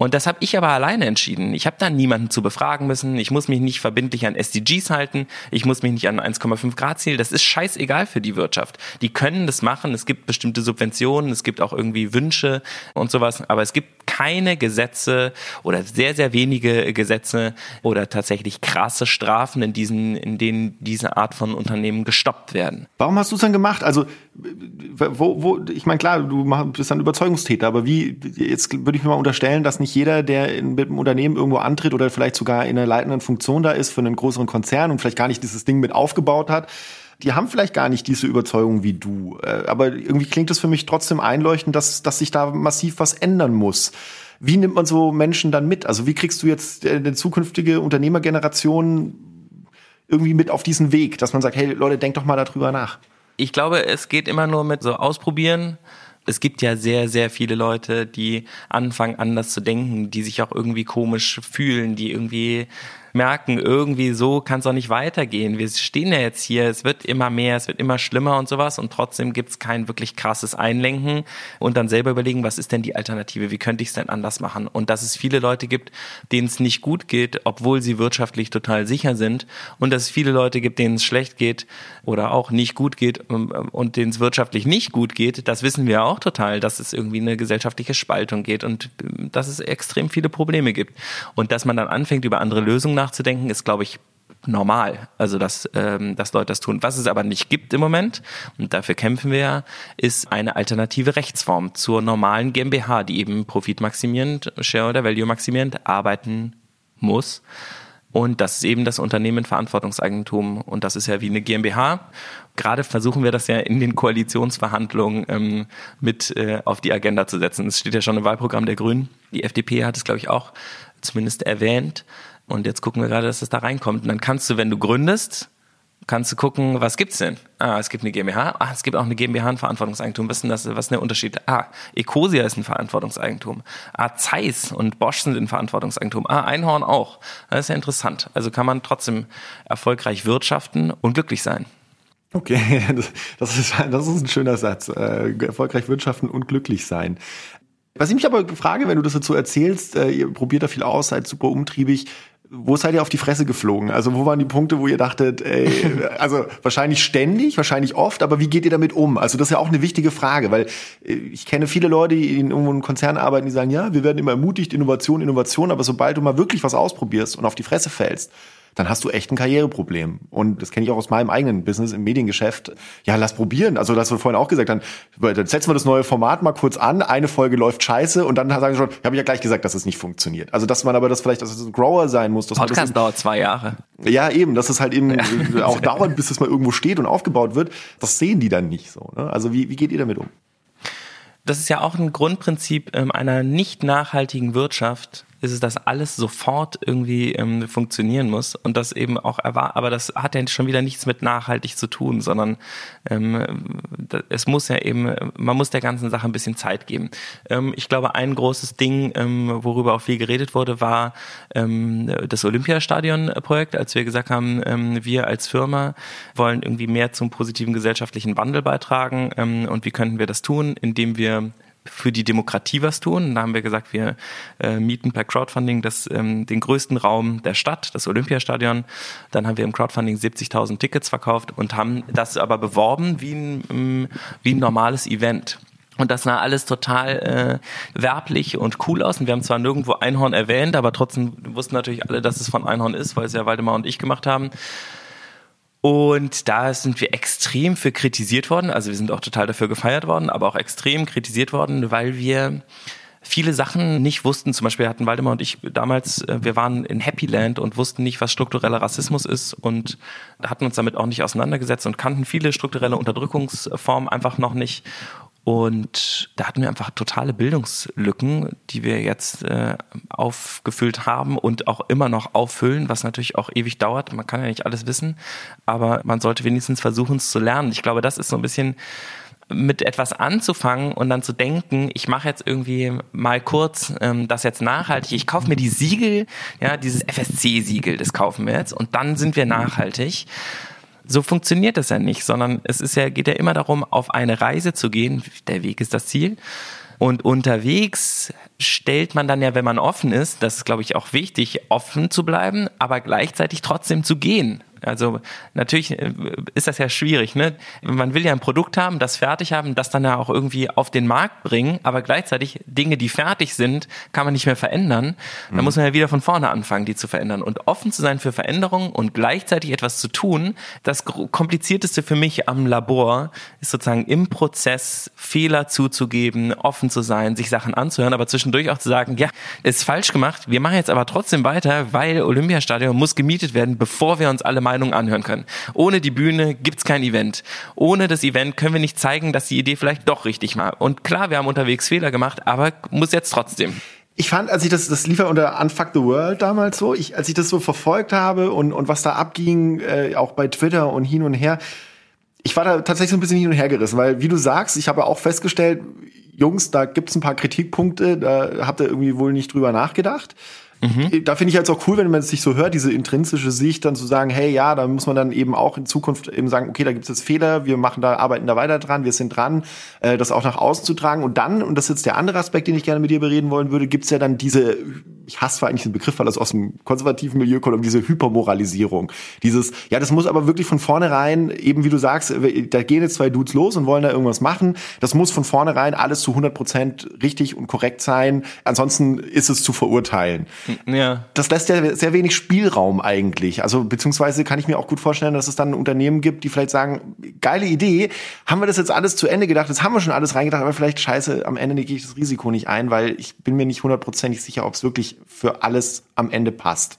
Und das habe ich aber alleine entschieden. Ich habe da niemanden zu befragen müssen. Ich muss mich nicht verbindlich an SDGs halten. Ich muss mich nicht an 1,5 Grad Ziel. Das ist scheißegal für die Wirtschaft. Die können das machen. Es gibt bestimmte Subventionen. Es gibt auch irgendwie Wünsche und sowas. Aber es gibt keine Gesetze oder sehr, sehr wenige Gesetze oder tatsächlich krasse Strafen, in diesen, in denen diese Art von Unternehmen gestoppt werden. Warum hast du es dann gemacht? Also, wo, wo, ich meine, klar, du bist ein Überzeugungstäter, aber wie, jetzt würde ich mir mal unterstellen, dass nicht nicht jeder, der in, mit einem Unternehmen irgendwo antritt oder vielleicht sogar in einer leitenden Funktion da ist für einen größeren Konzern und vielleicht gar nicht dieses Ding mit aufgebaut hat, die haben vielleicht gar nicht diese Überzeugung wie du. Äh, aber irgendwie klingt es für mich trotzdem einleuchtend, dass, dass sich da massiv was ändern muss. Wie nimmt man so Menschen dann mit? Also wie kriegst du jetzt äh, eine zukünftige Unternehmergeneration irgendwie mit auf diesen Weg, dass man sagt, hey Leute, denkt doch mal darüber nach. Ich glaube, es geht immer nur mit so ausprobieren, es gibt ja sehr, sehr viele Leute, die anfangen anders zu denken, die sich auch irgendwie komisch fühlen, die irgendwie merken, irgendwie so kann es auch nicht weitergehen. Wir stehen ja jetzt hier, es wird immer mehr, es wird immer schlimmer und sowas und trotzdem gibt es kein wirklich krasses Einlenken und dann selber überlegen, was ist denn die Alternative, wie könnte ich es denn anders machen? Und dass es viele Leute gibt, denen es nicht gut geht, obwohl sie wirtschaftlich total sicher sind und dass es viele Leute gibt, denen es schlecht geht oder auch nicht gut geht und denen es wirtschaftlich nicht gut geht, das wissen wir auch total, dass es irgendwie eine gesellschaftliche Spaltung geht und ähm, dass es extrem viele Probleme gibt. Und dass man dann anfängt, über andere Lösungen nachzudenken, ist, glaube ich, normal. Also, dass, ähm, dass Leute das tun. Was es aber nicht gibt im Moment, und dafür kämpfen wir ja, ist eine alternative Rechtsform zur normalen GmbH, die eben profitmaximierend, Share oder Value maximierend arbeiten muss. Und das ist eben das Unternehmen Verantwortungseigentum. Und das ist ja wie eine GmbH. Gerade versuchen wir das ja in den Koalitionsverhandlungen ähm, mit äh, auf die Agenda zu setzen. Es steht ja schon im Wahlprogramm der Grünen. Die FDP hat es, glaube ich, auch zumindest erwähnt. Und jetzt gucken wir gerade, dass es da reinkommt. Und dann kannst du, wenn du gründest, kannst du gucken, was gibt's denn? Ah, es gibt eine GmbH. Ah, es gibt auch eine GmbH ein Verantwortungseigentum. Was ist denn das? Was ist der Unterschied? Ah, Ecosia ist ein Verantwortungseigentum. Ah, Zeiss und Bosch sind ein Verantwortungseigentum. Ah, Einhorn auch. Das ist ja interessant. Also kann man trotzdem erfolgreich wirtschaften und glücklich sein. Okay, <laughs> das ist, das ist ein schöner Satz. Äh, erfolgreich wirtschaften und glücklich sein. Was ich mich aber frage, wenn du das dazu erzählst, äh, ihr probiert da viel aus, seid super umtriebig wo seid ihr auf die Fresse geflogen? Also wo waren die Punkte, wo ihr dachtet, ey, <laughs> also wahrscheinlich ständig, wahrscheinlich oft, aber wie geht ihr damit um? Also das ist ja auch eine wichtige Frage, weil äh, ich kenne viele Leute, die in irgendwo einem Konzern arbeiten, die sagen, ja, wir werden immer ermutigt, Innovation, Innovation, aber sobald du mal wirklich was ausprobierst und auf die Fresse fällst, dann hast du echt ein Karriereproblem. Und das kenne ich auch aus meinem eigenen Business im Mediengeschäft. Ja, lass probieren. Also, das wir vorhin auch gesagt haben, dann setzen wir das neue Format mal kurz an, eine Folge läuft scheiße und dann sagen sie schon, habe ich ja gleich gesagt, dass es nicht funktioniert. Also, dass man aber das vielleicht, dass es ein Grower sein muss. Dass Podcast man das dauert zwei Jahre. Ja, eben, dass es halt eben ja. <laughs> auch dauert, bis es mal irgendwo steht und aufgebaut wird. Das sehen die dann nicht so. Ne? Also, wie, wie geht ihr damit um? Das ist ja auch ein Grundprinzip ähm, einer nicht nachhaltigen Wirtschaft, ist es, dass alles sofort irgendwie ähm, funktionieren muss und das eben auch erwartet, aber das hat ja schon wieder nichts mit nachhaltig zu tun, sondern ähm, es muss ja eben, man muss der ganzen Sache ein bisschen Zeit geben. Ähm, ich glaube, ein großes Ding, ähm, worüber auch viel geredet wurde, war ähm, das Olympiastadion-Projekt, als wir gesagt haben, ähm, wir als Firma wollen irgendwie mehr zum positiven gesellschaftlichen Wandel beitragen und wie könnten wir das tun, indem wir für die Demokratie was tun. da haben wir gesagt, wir äh, mieten per Crowdfunding das, ähm, den größten Raum der Stadt, das Olympiastadion. Dann haben wir im Crowdfunding 70.000 Tickets verkauft und haben das aber beworben wie ein, ähm, wie ein normales Event. Und das sah alles total äh, werblich und cool aus. Und wir haben zwar nirgendwo Einhorn erwähnt, aber trotzdem wussten natürlich alle, dass es von Einhorn ist, weil es ja Waldemar und ich gemacht haben. Und da sind wir extrem für kritisiert worden. Also wir sind auch total dafür gefeiert worden, aber auch extrem kritisiert worden, weil wir viele Sachen nicht wussten. Zum Beispiel hatten Waldemar und ich damals, äh, wir waren in Happy Land und wussten nicht, was struktureller Rassismus ist und hatten uns damit auch nicht auseinandergesetzt und kannten viele strukturelle Unterdrückungsformen einfach noch nicht. Und da hatten wir einfach totale Bildungslücken, die wir jetzt äh, aufgefüllt haben und auch immer noch auffüllen, was natürlich auch ewig dauert. Man kann ja nicht alles wissen, aber man sollte wenigstens versuchen, es zu lernen. Ich glaube, das ist so ein bisschen mit etwas anzufangen und dann zu denken, ich mache jetzt irgendwie mal kurz ähm, das jetzt nachhaltig. Ich kaufe mir die Siegel, ja, dieses FSC-Siegel, das kaufen wir jetzt und dann sind wir nachhaltig so funktioniert das ja nicht, sondern es ist ja, geht ja immer darum, auf eine Reise zu gehen. Der Weg ist das Ziel. Und unterwegs stellt man dann ja, wenn man offen ist, das ist, glaube ich, auch wichtig, offen zu bleiben, aber gleichzeitig trotzdem zu gehen. Also natürlich äh, ist das ja schwierig. Ne? Man will ja ein Produkt haben, das fertig haben, das dann ja auch irgendwie auf den Markt bringen, aber gleichzeitig Dinge, die fertig sind, kann man nicht mehr verändern. Da mhm. muss man ja wieder von vorne anfangen, die zu verändern. Und offen zu sein für Veränderungen und gleichzeitig etwas zu tun, das komplizierteste für mich am Labor ist sozusagen im Prozess Fehler zuzugeben, offen zu sein, sich Sachen anzuhören, aber zwischendurch auch zu sagen, ja, ist falsch gemacht, wir machen jetzt aber trotzdem weiter, weil Olympiastadion muss gemietet werden, bevor wir uns alle Meinungen anhören können. Ohne die Bühne gibt's kein Event. Ohne das Event können wir nicht zeigen, dass die Idee vielleicht doch richtig war. Und klar, wir haben unterwegs Fehler gemacht, aber muss jetzt trotzdem ich fand, als ich das, das lief ja unter Unfuck the World damals so, ich, als ich das so verfolgt habe und, und was da abging, äh, auch bei Twitter und hin und her, ich war da tatsächlich so ein bisschen hin und her gerissen, weil wie du sagst, ich habe ja auch festgestellt, Jungs, da gibt's ein paar Kritikpunkte, da habt ihr irgendwie wohl nicht drüber nachgedacht. Mhm. Da finde ich halt auch cool, wenn man es sich so hört, diese intrinsische Sicht, dann zu sagen, hey, ja, da muss man dann eben auch in Zukunft eben sagen, okay, da gibt es jetzt Fehler, wir machen da, arbeiten da weiter dran, wir sind dran, äh, das auch nach außen zu tragen. Und dann, und das ist jetzt der andere Aspekt, den ich gerne mit dir bereden wollen würde, gibt es ja dann diese, ich hasse zwar eigentlich den Begriff, weil das aus dem konservativen Milieu kommt, aber diese Hypermoralisierung. Dieses, ja, das muss aber wirklich von vornherein, eben wie du sagst, da gehen jetzt zwei Dudes los und wollen da irgendwas machen. Das muss von vornherein alles zu 100 Prozent richtig und korrekt sein. Ansonsten ist es zu verurteilen. Ja. Das lässt ja sehr wenig Spielraum eigentlich. Also beziehungsweise kann ich mir auch gut vorstellen, dass es dann Unternehmen gibt, die vielleicht sagen, geile Idee, haben wir das jetzt alles zu Ende gedacht, jetzt haben wir schon alles reingedacht, aber vielleicht scheiße, am Ende gehe ich das Risiko nicht ein, weil ich bin mir nicht hundertprozentig sicher, ob es wirklich für alles am Ende passt.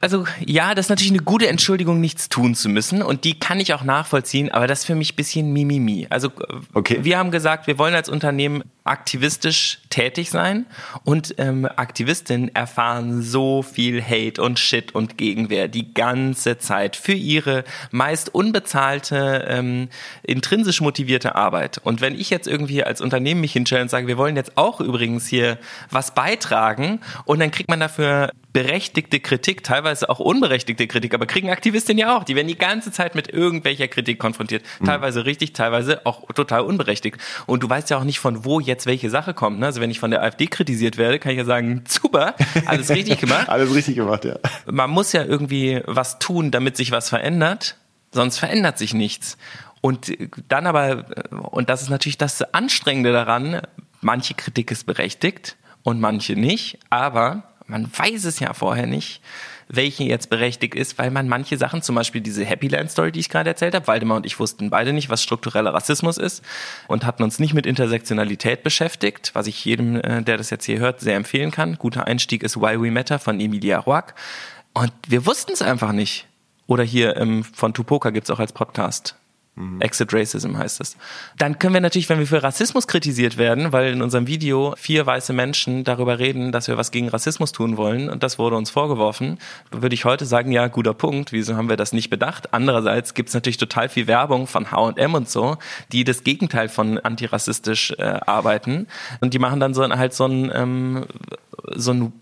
Also ja, das ist natürlich eine gute Entschuldigung, nichts tun zu müssen und die kann ich auch nachvollziehen, aber das ist für mich ein bisschen Mimimi. Also okay. wir haben gesagt, wir wollen als Unternehmen aktivistisch tätig sein und ähm, Aktivistinnen erfahren so viel Hate und Shit und Gegenwehr die ganze Zeit für ihre meist unbezahlte, ähm, intrinsisch motivierte Arbeit. Und wenn ich jetzt irgendwie als Unternehmen mich hinstelle und sage, wir wollen jetzt auch übrigens hier was beitragen und dann kriegt man dafür berechtigte Kritik, teilweise auch unberechtigte Kritik, aber kriegen Aktivistinnen ja auch. Die werden die ganze Zeit mit irgendwelcher Kritik konfrontiert. Mhm. Teilweise richtig, teilweise auch total unberechtigt. Und du weißt ja auch nicht, von wo jetzt jetzt welche Sache kommt. Ne? Also wenn ich von der AfD kritisiert werde, kann ich ja sagen, super, alles richtig gemacht. <laughs> alles richtig gemacht, ja. Man muss ja irgendwie was tun, damit sich was verändert, sonst verändert sich nichts. Und dann aber, und das ist natürlich das Anstrengende daran, manche Kritik ist berechtigt und manche nicht, aber man weiß es ja vorher nicht welche jetzt berechtigt ist, weil man manche Sachen, zum Beispiel diese Happy Land Story, die ich gerade erzählt habe, Waldemar und ich wussten beide nicht, was struktureller Rassismus ist und hatten uns nicht mit Intersektionalität beschäftigt, was ich jedem, äh, der das jetzt hier hört, sehr empfehlen kann. Guter Einstieg ist Why We Matter von Emilia Roark. Und wir wussten es einfach nicht. Oder hier ähm, von Tupoka gibt's auch als Podcast. Mhm. Exit Racism heißt es. Dann können wir natürlich, wenn wir für Rassismus kritisiert werden, weil in unserem Video vier weiße Menschen darüber reden, dass wir was gegen Rassismus tun wollen und das wurde uns vorgeworfen, würde ich heute sagen, ja, guter Punkt, wieso haben wir das nicht bedacht? Andererseits gibt es natürlich total viel Werbung von H&M und so, die das Gegenteil von antirassistisch äh, arbeiten und die machen dann so halt so ein ähm, so ein,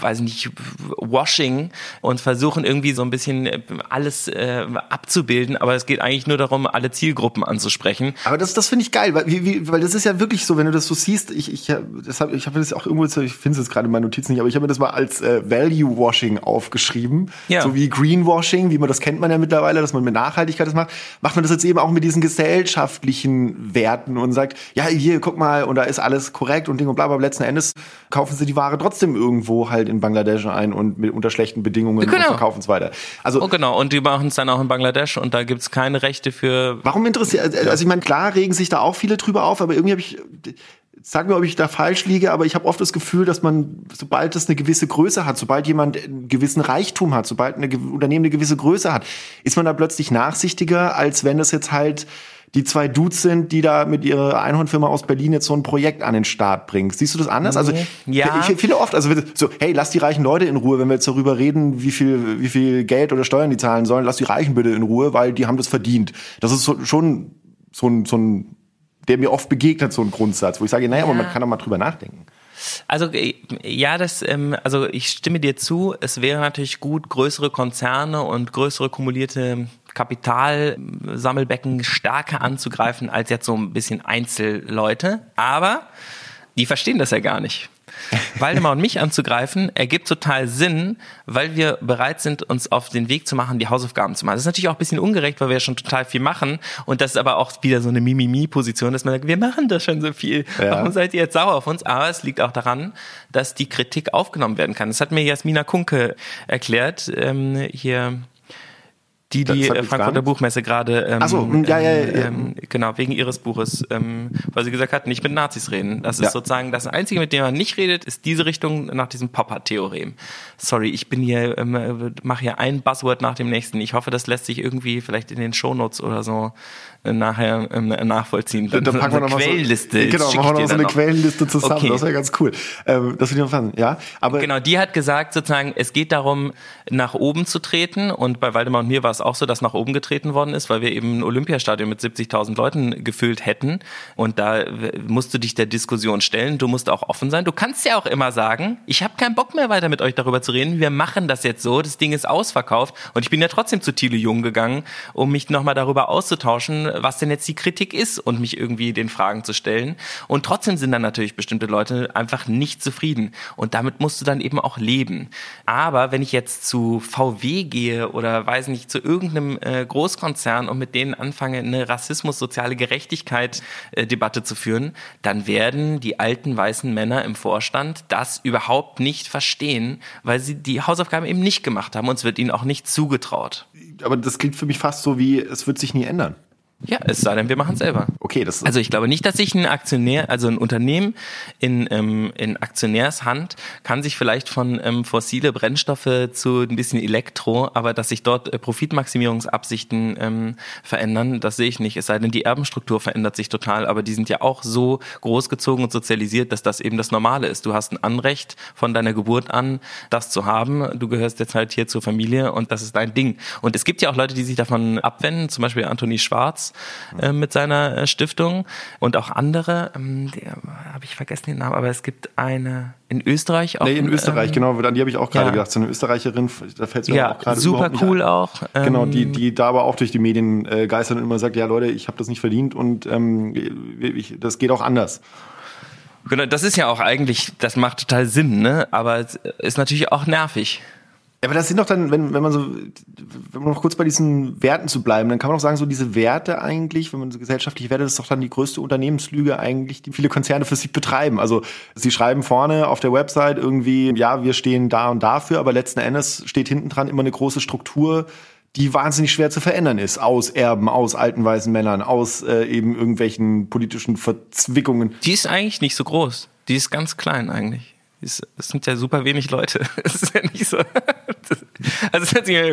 weiß nicht, Washing und versuchen irgendwie so ein bisschen äh, alles äh, abzubilden, aber es geht eigentlich nur darum, alle Zielgruppen anzusprechen. Aber das, das finde ich geil, weil, wie, wie, weil das ist ja wirklich so, wenn du das so siehst, ich, ich, das hab, ich habe das auch irgendwo, ich finde es jetzt gerade in meinen Notizen nicht, aber ich habe mir das mal als äh, Value Washing aufgeschrieben, ja. so wie Greenwashing, wie man das kennt man ja mittlerweile, dass man mit Nachhaltigkeit das macht, macht man das jetzt eben auch mit diesen gesellschaftlichen Werten und sagt, ja, hier, guck mal, und da ist alles korrekt und Ding und bla, aber letzten Endes kaufen sie die Ware trotzdem irgendwo halt in Bangladesch ein und mit unter schlechten Bedingungen genau. und verkaufen es weiter. Also oh, genau, und die machen es dann auch in Bangladesch und da gibt es keine Rechte für. Warum interessiert, also, also ich meine, klar regen sich da auch viele drüber auf, aber irgendwie habe ich sag mir, ob ich da falsch liege, aber ich habe oft das Gefühl, dass man, sobald es eine gewisse Größe hat, sobald jemand einen gewissen Reichtum hat, sobald ein Unternehmen eine gewisse Größe hat, ist man da plötzlich nachsichtiger, als wenn es jetzt halt die zwei Dudes sind, die da mit ihrer Einhornfirma aus Berlin jetzt so ein Projekt an den Start bringen. Siehst du das anders? Also ja. ich, viele oft, also so, hey, lass die reichen Leute in Ruhe, wenn wir jetzt darüber reden, wie viel, wie viel Geld oder Steuern die zahlen sollen, lass die Reichen bitte in Ruhe, weil die haben das verdient. Das ist so, schon so ein, so ein, der mir oft begegnet, so ein Grundsatz, wo ich sage, naja, ja. aber man kann doch mal drüber nachdenken. Also äh, ja, das, ähm, also ich stimme dir zu. Es wäre natürlich gut, größere Konzerne und größere kumulierte Kapitalsammelbecken stärker anzugreifen als jetzt so ein bisschen Einzelleute. Aber die verstehen das ja gar nicht. Waldemar und mich anzugreifen, ergibt total Sinn, weil wir bereit sind, uns auf den Weg zu machen, die Hausaufgaben zu machen. Das ist natürlich auch ein bisschen ungerecht, weil wir ja schon total viel machen. Und das ist aber auch wieder so eine Mimimi-Position, dass man sagt, wir machen das schon so viel. Ja. Warum seid ihr jetzt sauer auf uns? Aber es liegt auch daran, dass die Kritik aufgenommen werden kann. Das hat mir Jasmina Kunke erklärt, ähm, hier die die Frankfurter Buchmesse gerade ähm, so, hm, ja, ja, ja, ähm, genau wegen ihres Buches, ähm, weil sie gesagt hat, nicht mit Nazis reden. Das ist sozusagen das Einzige, mit dem man nicht redet, ist diese Richtung nach diesem Popper-Theorem. Sorry, ich bin hier, ähm, mache hier ein Buzzword nach dem nächsten. Ich hoffe, das lässt sich irgendwie vielleicht in den Shownotes oder so nachher ähm, nachvollziehen. Da, da packen wir noch Quellenliste. So, genau, machen wir noch so eine noch. Quellenliste zusammen. Okay. Das wäre ganz cool. Ähm, das würde ich noch ja. Aber genau, die hat gesagt sozusagen, es geht darum, nach oben zu treten. Und bei Waldemar und mir war es auch so, dass nach oben getreten worden ist, weil wir eben ein Olympiastadion mit 70.000 Leuten gefüllt hätten. Und da musst du dich der Diskussion stellen. Du musst auch offen sein. Du kannst ja auch immer sagen, ich habe keinen Bock mehr weiter mit euch darüber zu reden. Wir machen das jetzt so. Das Ding ist ausverkauft. Und ich bin ja trotzdem zu Thiele Jung gegangen, um mich nochmal darüber auszutauschen, was denn jetzt die Kritik ist und mich irgendwie den Fragen zu stellen. Und trotzdem sind dann natürlich bestimmte Leute einfach nicht zufrieden. Und damit musst du dann eben auch leben. Aber wenn ich jetzt zu VW gehe oder weiß nicht, zu irgendeinem äh, Großkonzern und mit denen anfange, eine Rassismus, soziale Gerechtigkeit äh, Debatte zu führen, dann werden die alten weißen Männer im Vorstand das überhaupt nicht verstehen, weil sie die Hausaufgaben eben nicht gemacht haben und es wird ihnen auch nicht zugetraut. Aber das klingt für mich fast so wie, es wird sich nie ändern. Ja, es sei denn, wir machen es selber. Okay, das Also ich glaube nicht, dass sich ein Aktionär, also ein Unternehmen in, ähm, in Aktionärshand kann sich vielleicht von ähm, fossile Brennstoffe zu ein bisschen Elektro, aber dass sich dort äh, Profitmaximierungsabsichten ähm, verändern, das sehe ich nicht. Es sei denn, die Erbenstruktur verändert sich total, aber die sind ja auch so großgezogen und sozialisiert, dass das eben das Normale ist. Du hast ein Anrecht von deiner Geburt an, das zu haben. Du gehörst jetzt halt hier zur Familie und das ist dein Ding. Und es gibt ja auch Leute, die sich davon abwenden, zum Beispiel Anthony Schwarz, äh, mit seiner äh, Stiftung und auch andere, ähm, habe ich vergessen den Namen, aber es gibt eine in Österreich auch. Nee, in Österreich, ähm, genau, an die habe ich auch gerade ja. gedacht, so eine Österreicherin, da fällt mir ja, auch gerade super cool auch. Ähm, genau, die, ähm, die da aber auch durch die Medien äh, geistern und immer sagt, ja Leute, ich habe das nicht verdient und ähm, ich, das geht auch anders. Genau, das ist ja auch eigentlich, das macht total Sinn, ne? Aber es ist natürlich auch nervig. Ja, aber das sind doch dann, wenn, wenn man so, wenn man noch kurz bei diesen Werten zu bleiben, dann kann man auch sagen, so diese Werte eigentlich, wenn man so gesellschaftliche Werte, das ist doch dann die größte Unternehmenslüge eigentlich, die viele Konzerne für sich betreiben. Also sie schreiben vorne auf der Website irgendwie, ja, wir stehen da und dafür, aber letzten Endes steht hinten dran immer eine große Struktur, die wahnsinnig schwer zu verändern ist. Aus Erben, aus alten weißen Männern, aus äh, eben irgendwelchen politischen Verzwickungen. Die ist eigentlich nicht so groß. Die ist ganz klein eigentlich es sind ja super wenig Leute. <laughs> Es ist ja nicht so. <laughs> Also es hört sich ja,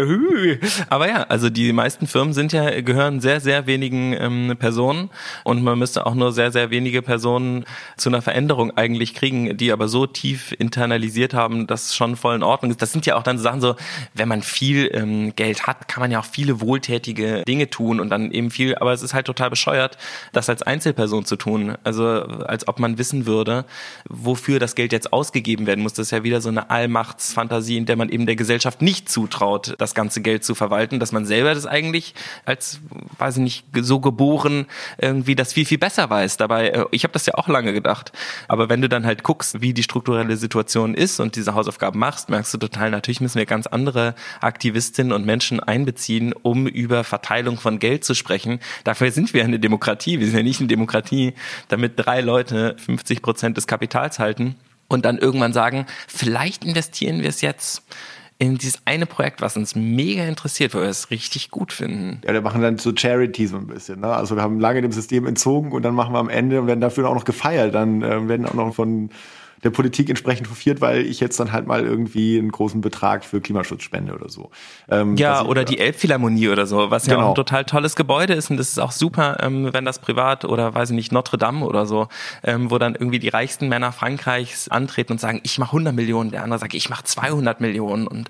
aber ja, also die meisten Firmen sind ja gehören sehr sehr wenigen ähm, Personen und man müsste auch nur sehr sehr wenige Personen zu einer Veränderung eigentlich kriegen, die aber so tief internalisiert haben, dass es schon voll in Ordnung ist. Das sind ja auch dann so Sachen so, wenn man viel ähm, Geld hat, kann man ja auch viele wohltätige Dinge tun und dann eben viel, aber es ist halt total bescheuert, das als Einzelperson zu tun. Also als ob man wissen würde, wofür das Geld jetzt ausgegeben ausgegeben werden muss. Das ist ja wieder so eine Allmachtsfantasie, in der man eben der Gesellschaft nicht zutraut, das ganze Geld zu verwalten, dass man selber das eigentlich als, weiß ich nicht, so geboren irgendwie das viel, viel besser weiß. Dabei, äh, ich habe das ja auch lange gedacht. Aber wenn du dann halt guckst, wie die strukturelle Situation ist und diese Hausaufgaben machst, merkst du total, natürlich müssen wir ganz andere Aktivistinnen und Menschen einbeziehen, um über Verteilung von Geld zu sprechen. Dafür sind wir eine Demokratie. Wir sind ja nicht eine Demokratie, damit drei Leute 50 Prozent des Kapitals halten und dann irgendwann sagen, vielleicht investieren wir es jetzt in dieses eine Projekt, was uns mega interessiert, weil wir es richtig gut finden. Ja, wir machen dann so Charity so ein bisschen. Ne? Also wir haben lange dem System entzogen und dann machen wir am Ende und werden dafür auch noch gefeiert. Dann äh, werden auch noch von der Politik entsprechend hofiert, weil ich jetzt dann halt mal irgendwie einen großen Betrag für Klimaschutz spende oder so. Ähm, ja, oder die Elbphilharmonie oder so, was genau. ja auch ein total tolles Gebäude ist und das ist auch super, ähm, wenn das privat oder weiß ich nicht, Notre Dame oder so, ähm, wo dann irgendwie die reichsten Männer Frankreichs antreten und sagen, ich mache 100 Millionen, der andere sagt, ich mache 200 Millionen und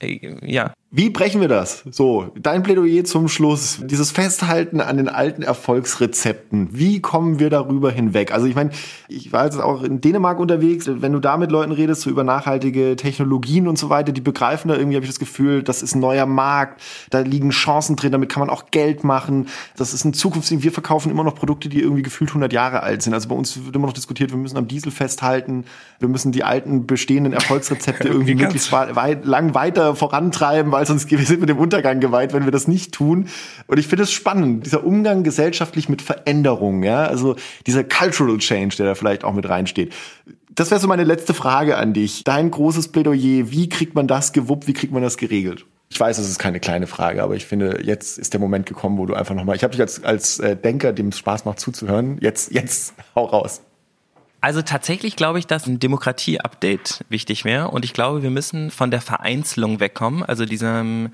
äh, ja. Wie brechen wir das? So, dein Plädoyer zum Schluss. Dieses Festhalten an den alten Erfolgsrezepten. Wie kommen wir darüber hinweg? Also ich meine, ich war jetzt auch in Dänemark unterwegs. Wenn du da mit Leuten redest, so über nachhaltige Technologien und so weiter, die begreifen da irgendwie, habe ich das Gefühl, das ist ein neuer Markt. Da liegen Chancen drin, damit kann man auch Geld machen. Das ist ein Zukunftsding. Wir verkaufen immer noch Produkte, die irgendwie gefühlt 100 Jahre alt sind. Also bei uns wird immer noch diskutiert, wir müssen am Diesel festhalten. Wir müssen die alten bestehenden Erfolgsrezepte <laughs> irgendwie möglichst weit, lang weiter vorantreiben weil sonst <laughs> sind wir dem Untergang geweiht, wenn wir das nicht tun. Und ich finde es spannend, dieser Umgang gesellschaftlich mit Veränderungen, ja, also dieser Cultural Change, der da vielleicht auch mit reinsteht. Das wäre so meine letzte Frage an dich. Dein großes Plädoyer, wie kriegt man das gewuppt, wie kriegt man das geregelt? Ich weiß, das ist keine kleine Frage, aber ich finde, jetzt ist der Moment gekommen, wo du einfach nochmal, ich habe dich als, als äh, Denker, dem es Spaß macht zuzuhören, jetzt, jetzt <laughs> hau raus. Also tatsächlich glaube ich, dass ein Demokratie-Update wichtig wäre. Und ich glaube, wir müssen von der Vereinzelung wegkommen, also diesem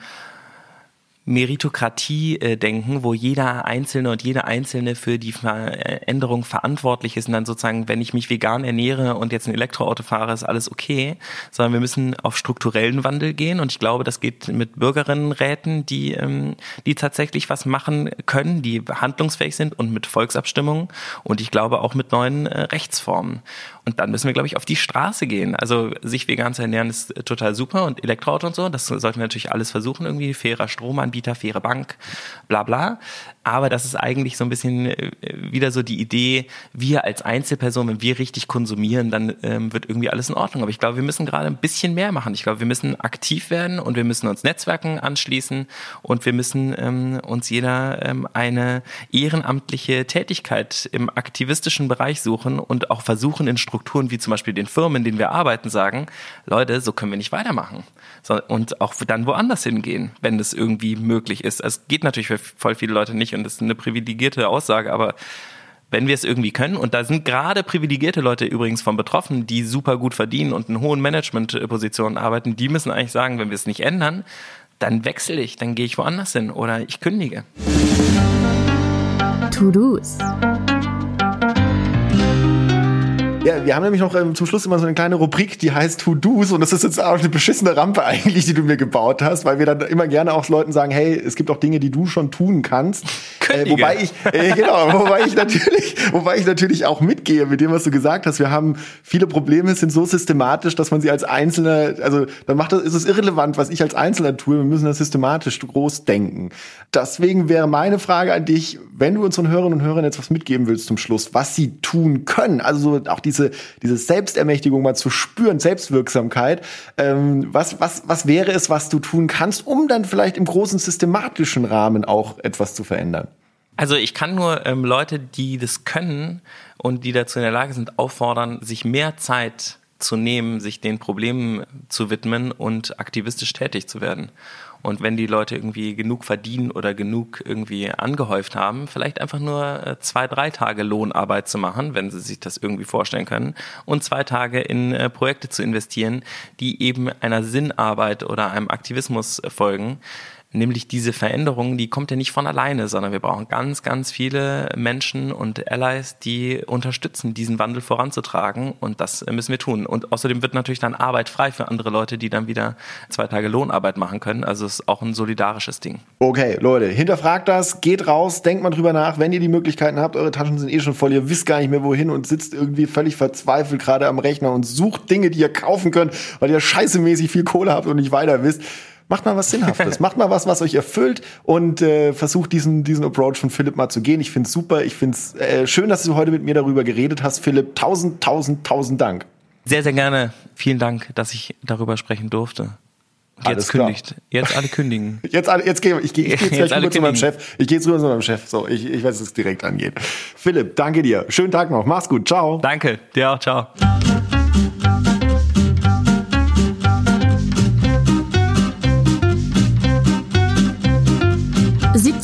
Meritokratie äh, denken, wo jeder Einzelne und jede Einzelne für die Veränderung verantwortlich ist und dann sozusagen, wenn ich mich vegan ernähre und jetzt ein Elektroauto fahre, ist alles okay, sondern wir müssen auf strukturellen Wandel gehen und ich glaube, das geht mit Bürgerinnenräten, die, ähm, die tatsächlich was machen können, die handlungsfähig sind und mit Volksabstimmungen und ich glaube auch mit neuen äh, Rechtsformen. Und dann müssen wir, glaube ich, auf die Straße gehen. Also sich vegan zu ernähren ist total super und Elektroauto und so, das sollten wir natürlich alles versuchen, irgendwie fairer Stromanbieter, faire Bank, bla bla. Aber das ist eigentlich so ein bisschen äh, wieder so die Idee, wir als Einzelperson, wenn wir richtig konsumieren, dann ähm, wird irgendwie alles in Ordnung. Aber ich glaube, wir müssen gerade ein bisschen mehr machen. Ich glaube, wir müssen aktiv werden und wir müssen uns Netzwerken anschließen und wir müssen ähm, uns jeder ähm, eine ehrenamtliche Tätigkeit im aktivistischen Bereich suchen und auch versuchen, in Strukturen wie zum Beispiel den Firmen, in denen wir arbeiten, sagen, Leute, so können wir nicht weitermachen. So, und auch dann woanders hingehen, wenn das irgendwie möglich ist. Es geht natürlich für voll viele Leute nicht und das ist eine privilegierte Aussage, aber wenn wir es irgendwie können, und da sind gerade privilegierte Leute übrigens von betroffen, die super gut verdienen und in hohen Managementpositionen arbeiten, die müssen eigentlich sagen, wenn wir es nicht ändern, dann wechsle ich, dann gehe ich woanders hin oder ich kündige. To-Dos. Ja, wir haben nämlich noch ähm, zum Schluss immer so eine kleine Rubrik, die heißt To-Dos und das ist jetzt auch eine beschissene Rampe eigentlich, die du mir gebaut hast, weil wir dann immer gerne auch Leuten sagen, hey, es gibt auch Dinge, die du schon tun kannst. Äh, wobei ich, äh, genau, wobei ich natürlich, wobei ich natürlich auch mitgehe mit dem, was du gesagt hast. Wir haben viele Probleme, sind so systematisch, dass man sie als Einzelner, also dann macht das, ist es irrelevant, was ich als Einzelner tue. Wir müssen das systematisch groß denken. Deswegen wäre meine Frage an dich, wenn du unseren Hörerinnen und Hörern jetzt was mitgeben willst zum Schluss, was sie tun können, also auch diese, diese Selbstermächtigung mal zu spüren, Selbstwirksamkeit, ähm, was, was, was wäre es, was du tun kannst, um dann vielleicht im großen systematischen Rahmen auch etwas zu verändern? Also ich kann nur ähm, Leute, die das können und die dazu in der Lage sind, auffordern, sich mehr Zeit zu nehmen, sich den Problemen zu widmen und aktivistisch tätig zu werden. Und wenn die Leute irgendwie genug verdienen oder genug irgendwie angehäuft haben, vielleicht einfach nur äh, zwei, drei Tage Lohnarbeit zu machen, wenn sie sich das irgendwie vorstellen können, und zwei Tage in äh, Projekte zu investieren, die eben einer Sinnarbeit oder einem Aktivismus folgen, Nämlich diese Veränderung, die kommt ja nicht von alleine, sondern wir brauchen ganz, ganz viele Menschen und Allies, die unterstützen, diesen Wandel voranzutragen. Und das müssen wir tun. Und außerdem wird natürlich dann Arbeit frei für andere Leute, die dann wieder zwei Tage Lohnarbeit machen können. Also es ist auch ein solidarisches Ding. Okay, Leute, hinterfragt das, geht raus, denkt mal drüber nach, wenn ihr die Möglichkeiten habt, eure Taschen sind eh schon voll, ihr wisst gar nicht mehr wohin und sitzt irgendwie völlig verzweifelt gerade am Rechner und sucht Dinge, die ihr kaufen könnt, weil ihr scheißemäßig viel Kohle habt und nicht weiter wisst Macht mal was Sinnhaftes, macht mal was, was euch erfüllt und äh, versucht diesen, diesen Approach von Philipp mal zu gehen. Ich finde es super, ich finde es äh, schön, dass du heute mit mir darüber geredet hast, Philipp. Tausend, tausend, tausend Dank. Sehr, sehr gerne. Vielen Dank, dass ich darüber sprechen durfte. Jetzt Alles kündigt. Klar. Jetzt alle kündigen. <laughs> Jetzt alle, jetzt gehe ich, geh, ich geh <laughs> jetzt, jetzt rüber zu meinem Chef. Ich gehe jetzt rüber zu meinem Chef. So, ich, ich weiß, dass es direkt angeht. Philipp, danke dir. Schönen Tag noch. Mach's gut. Ciao. Danke. Dir auch. Ciao.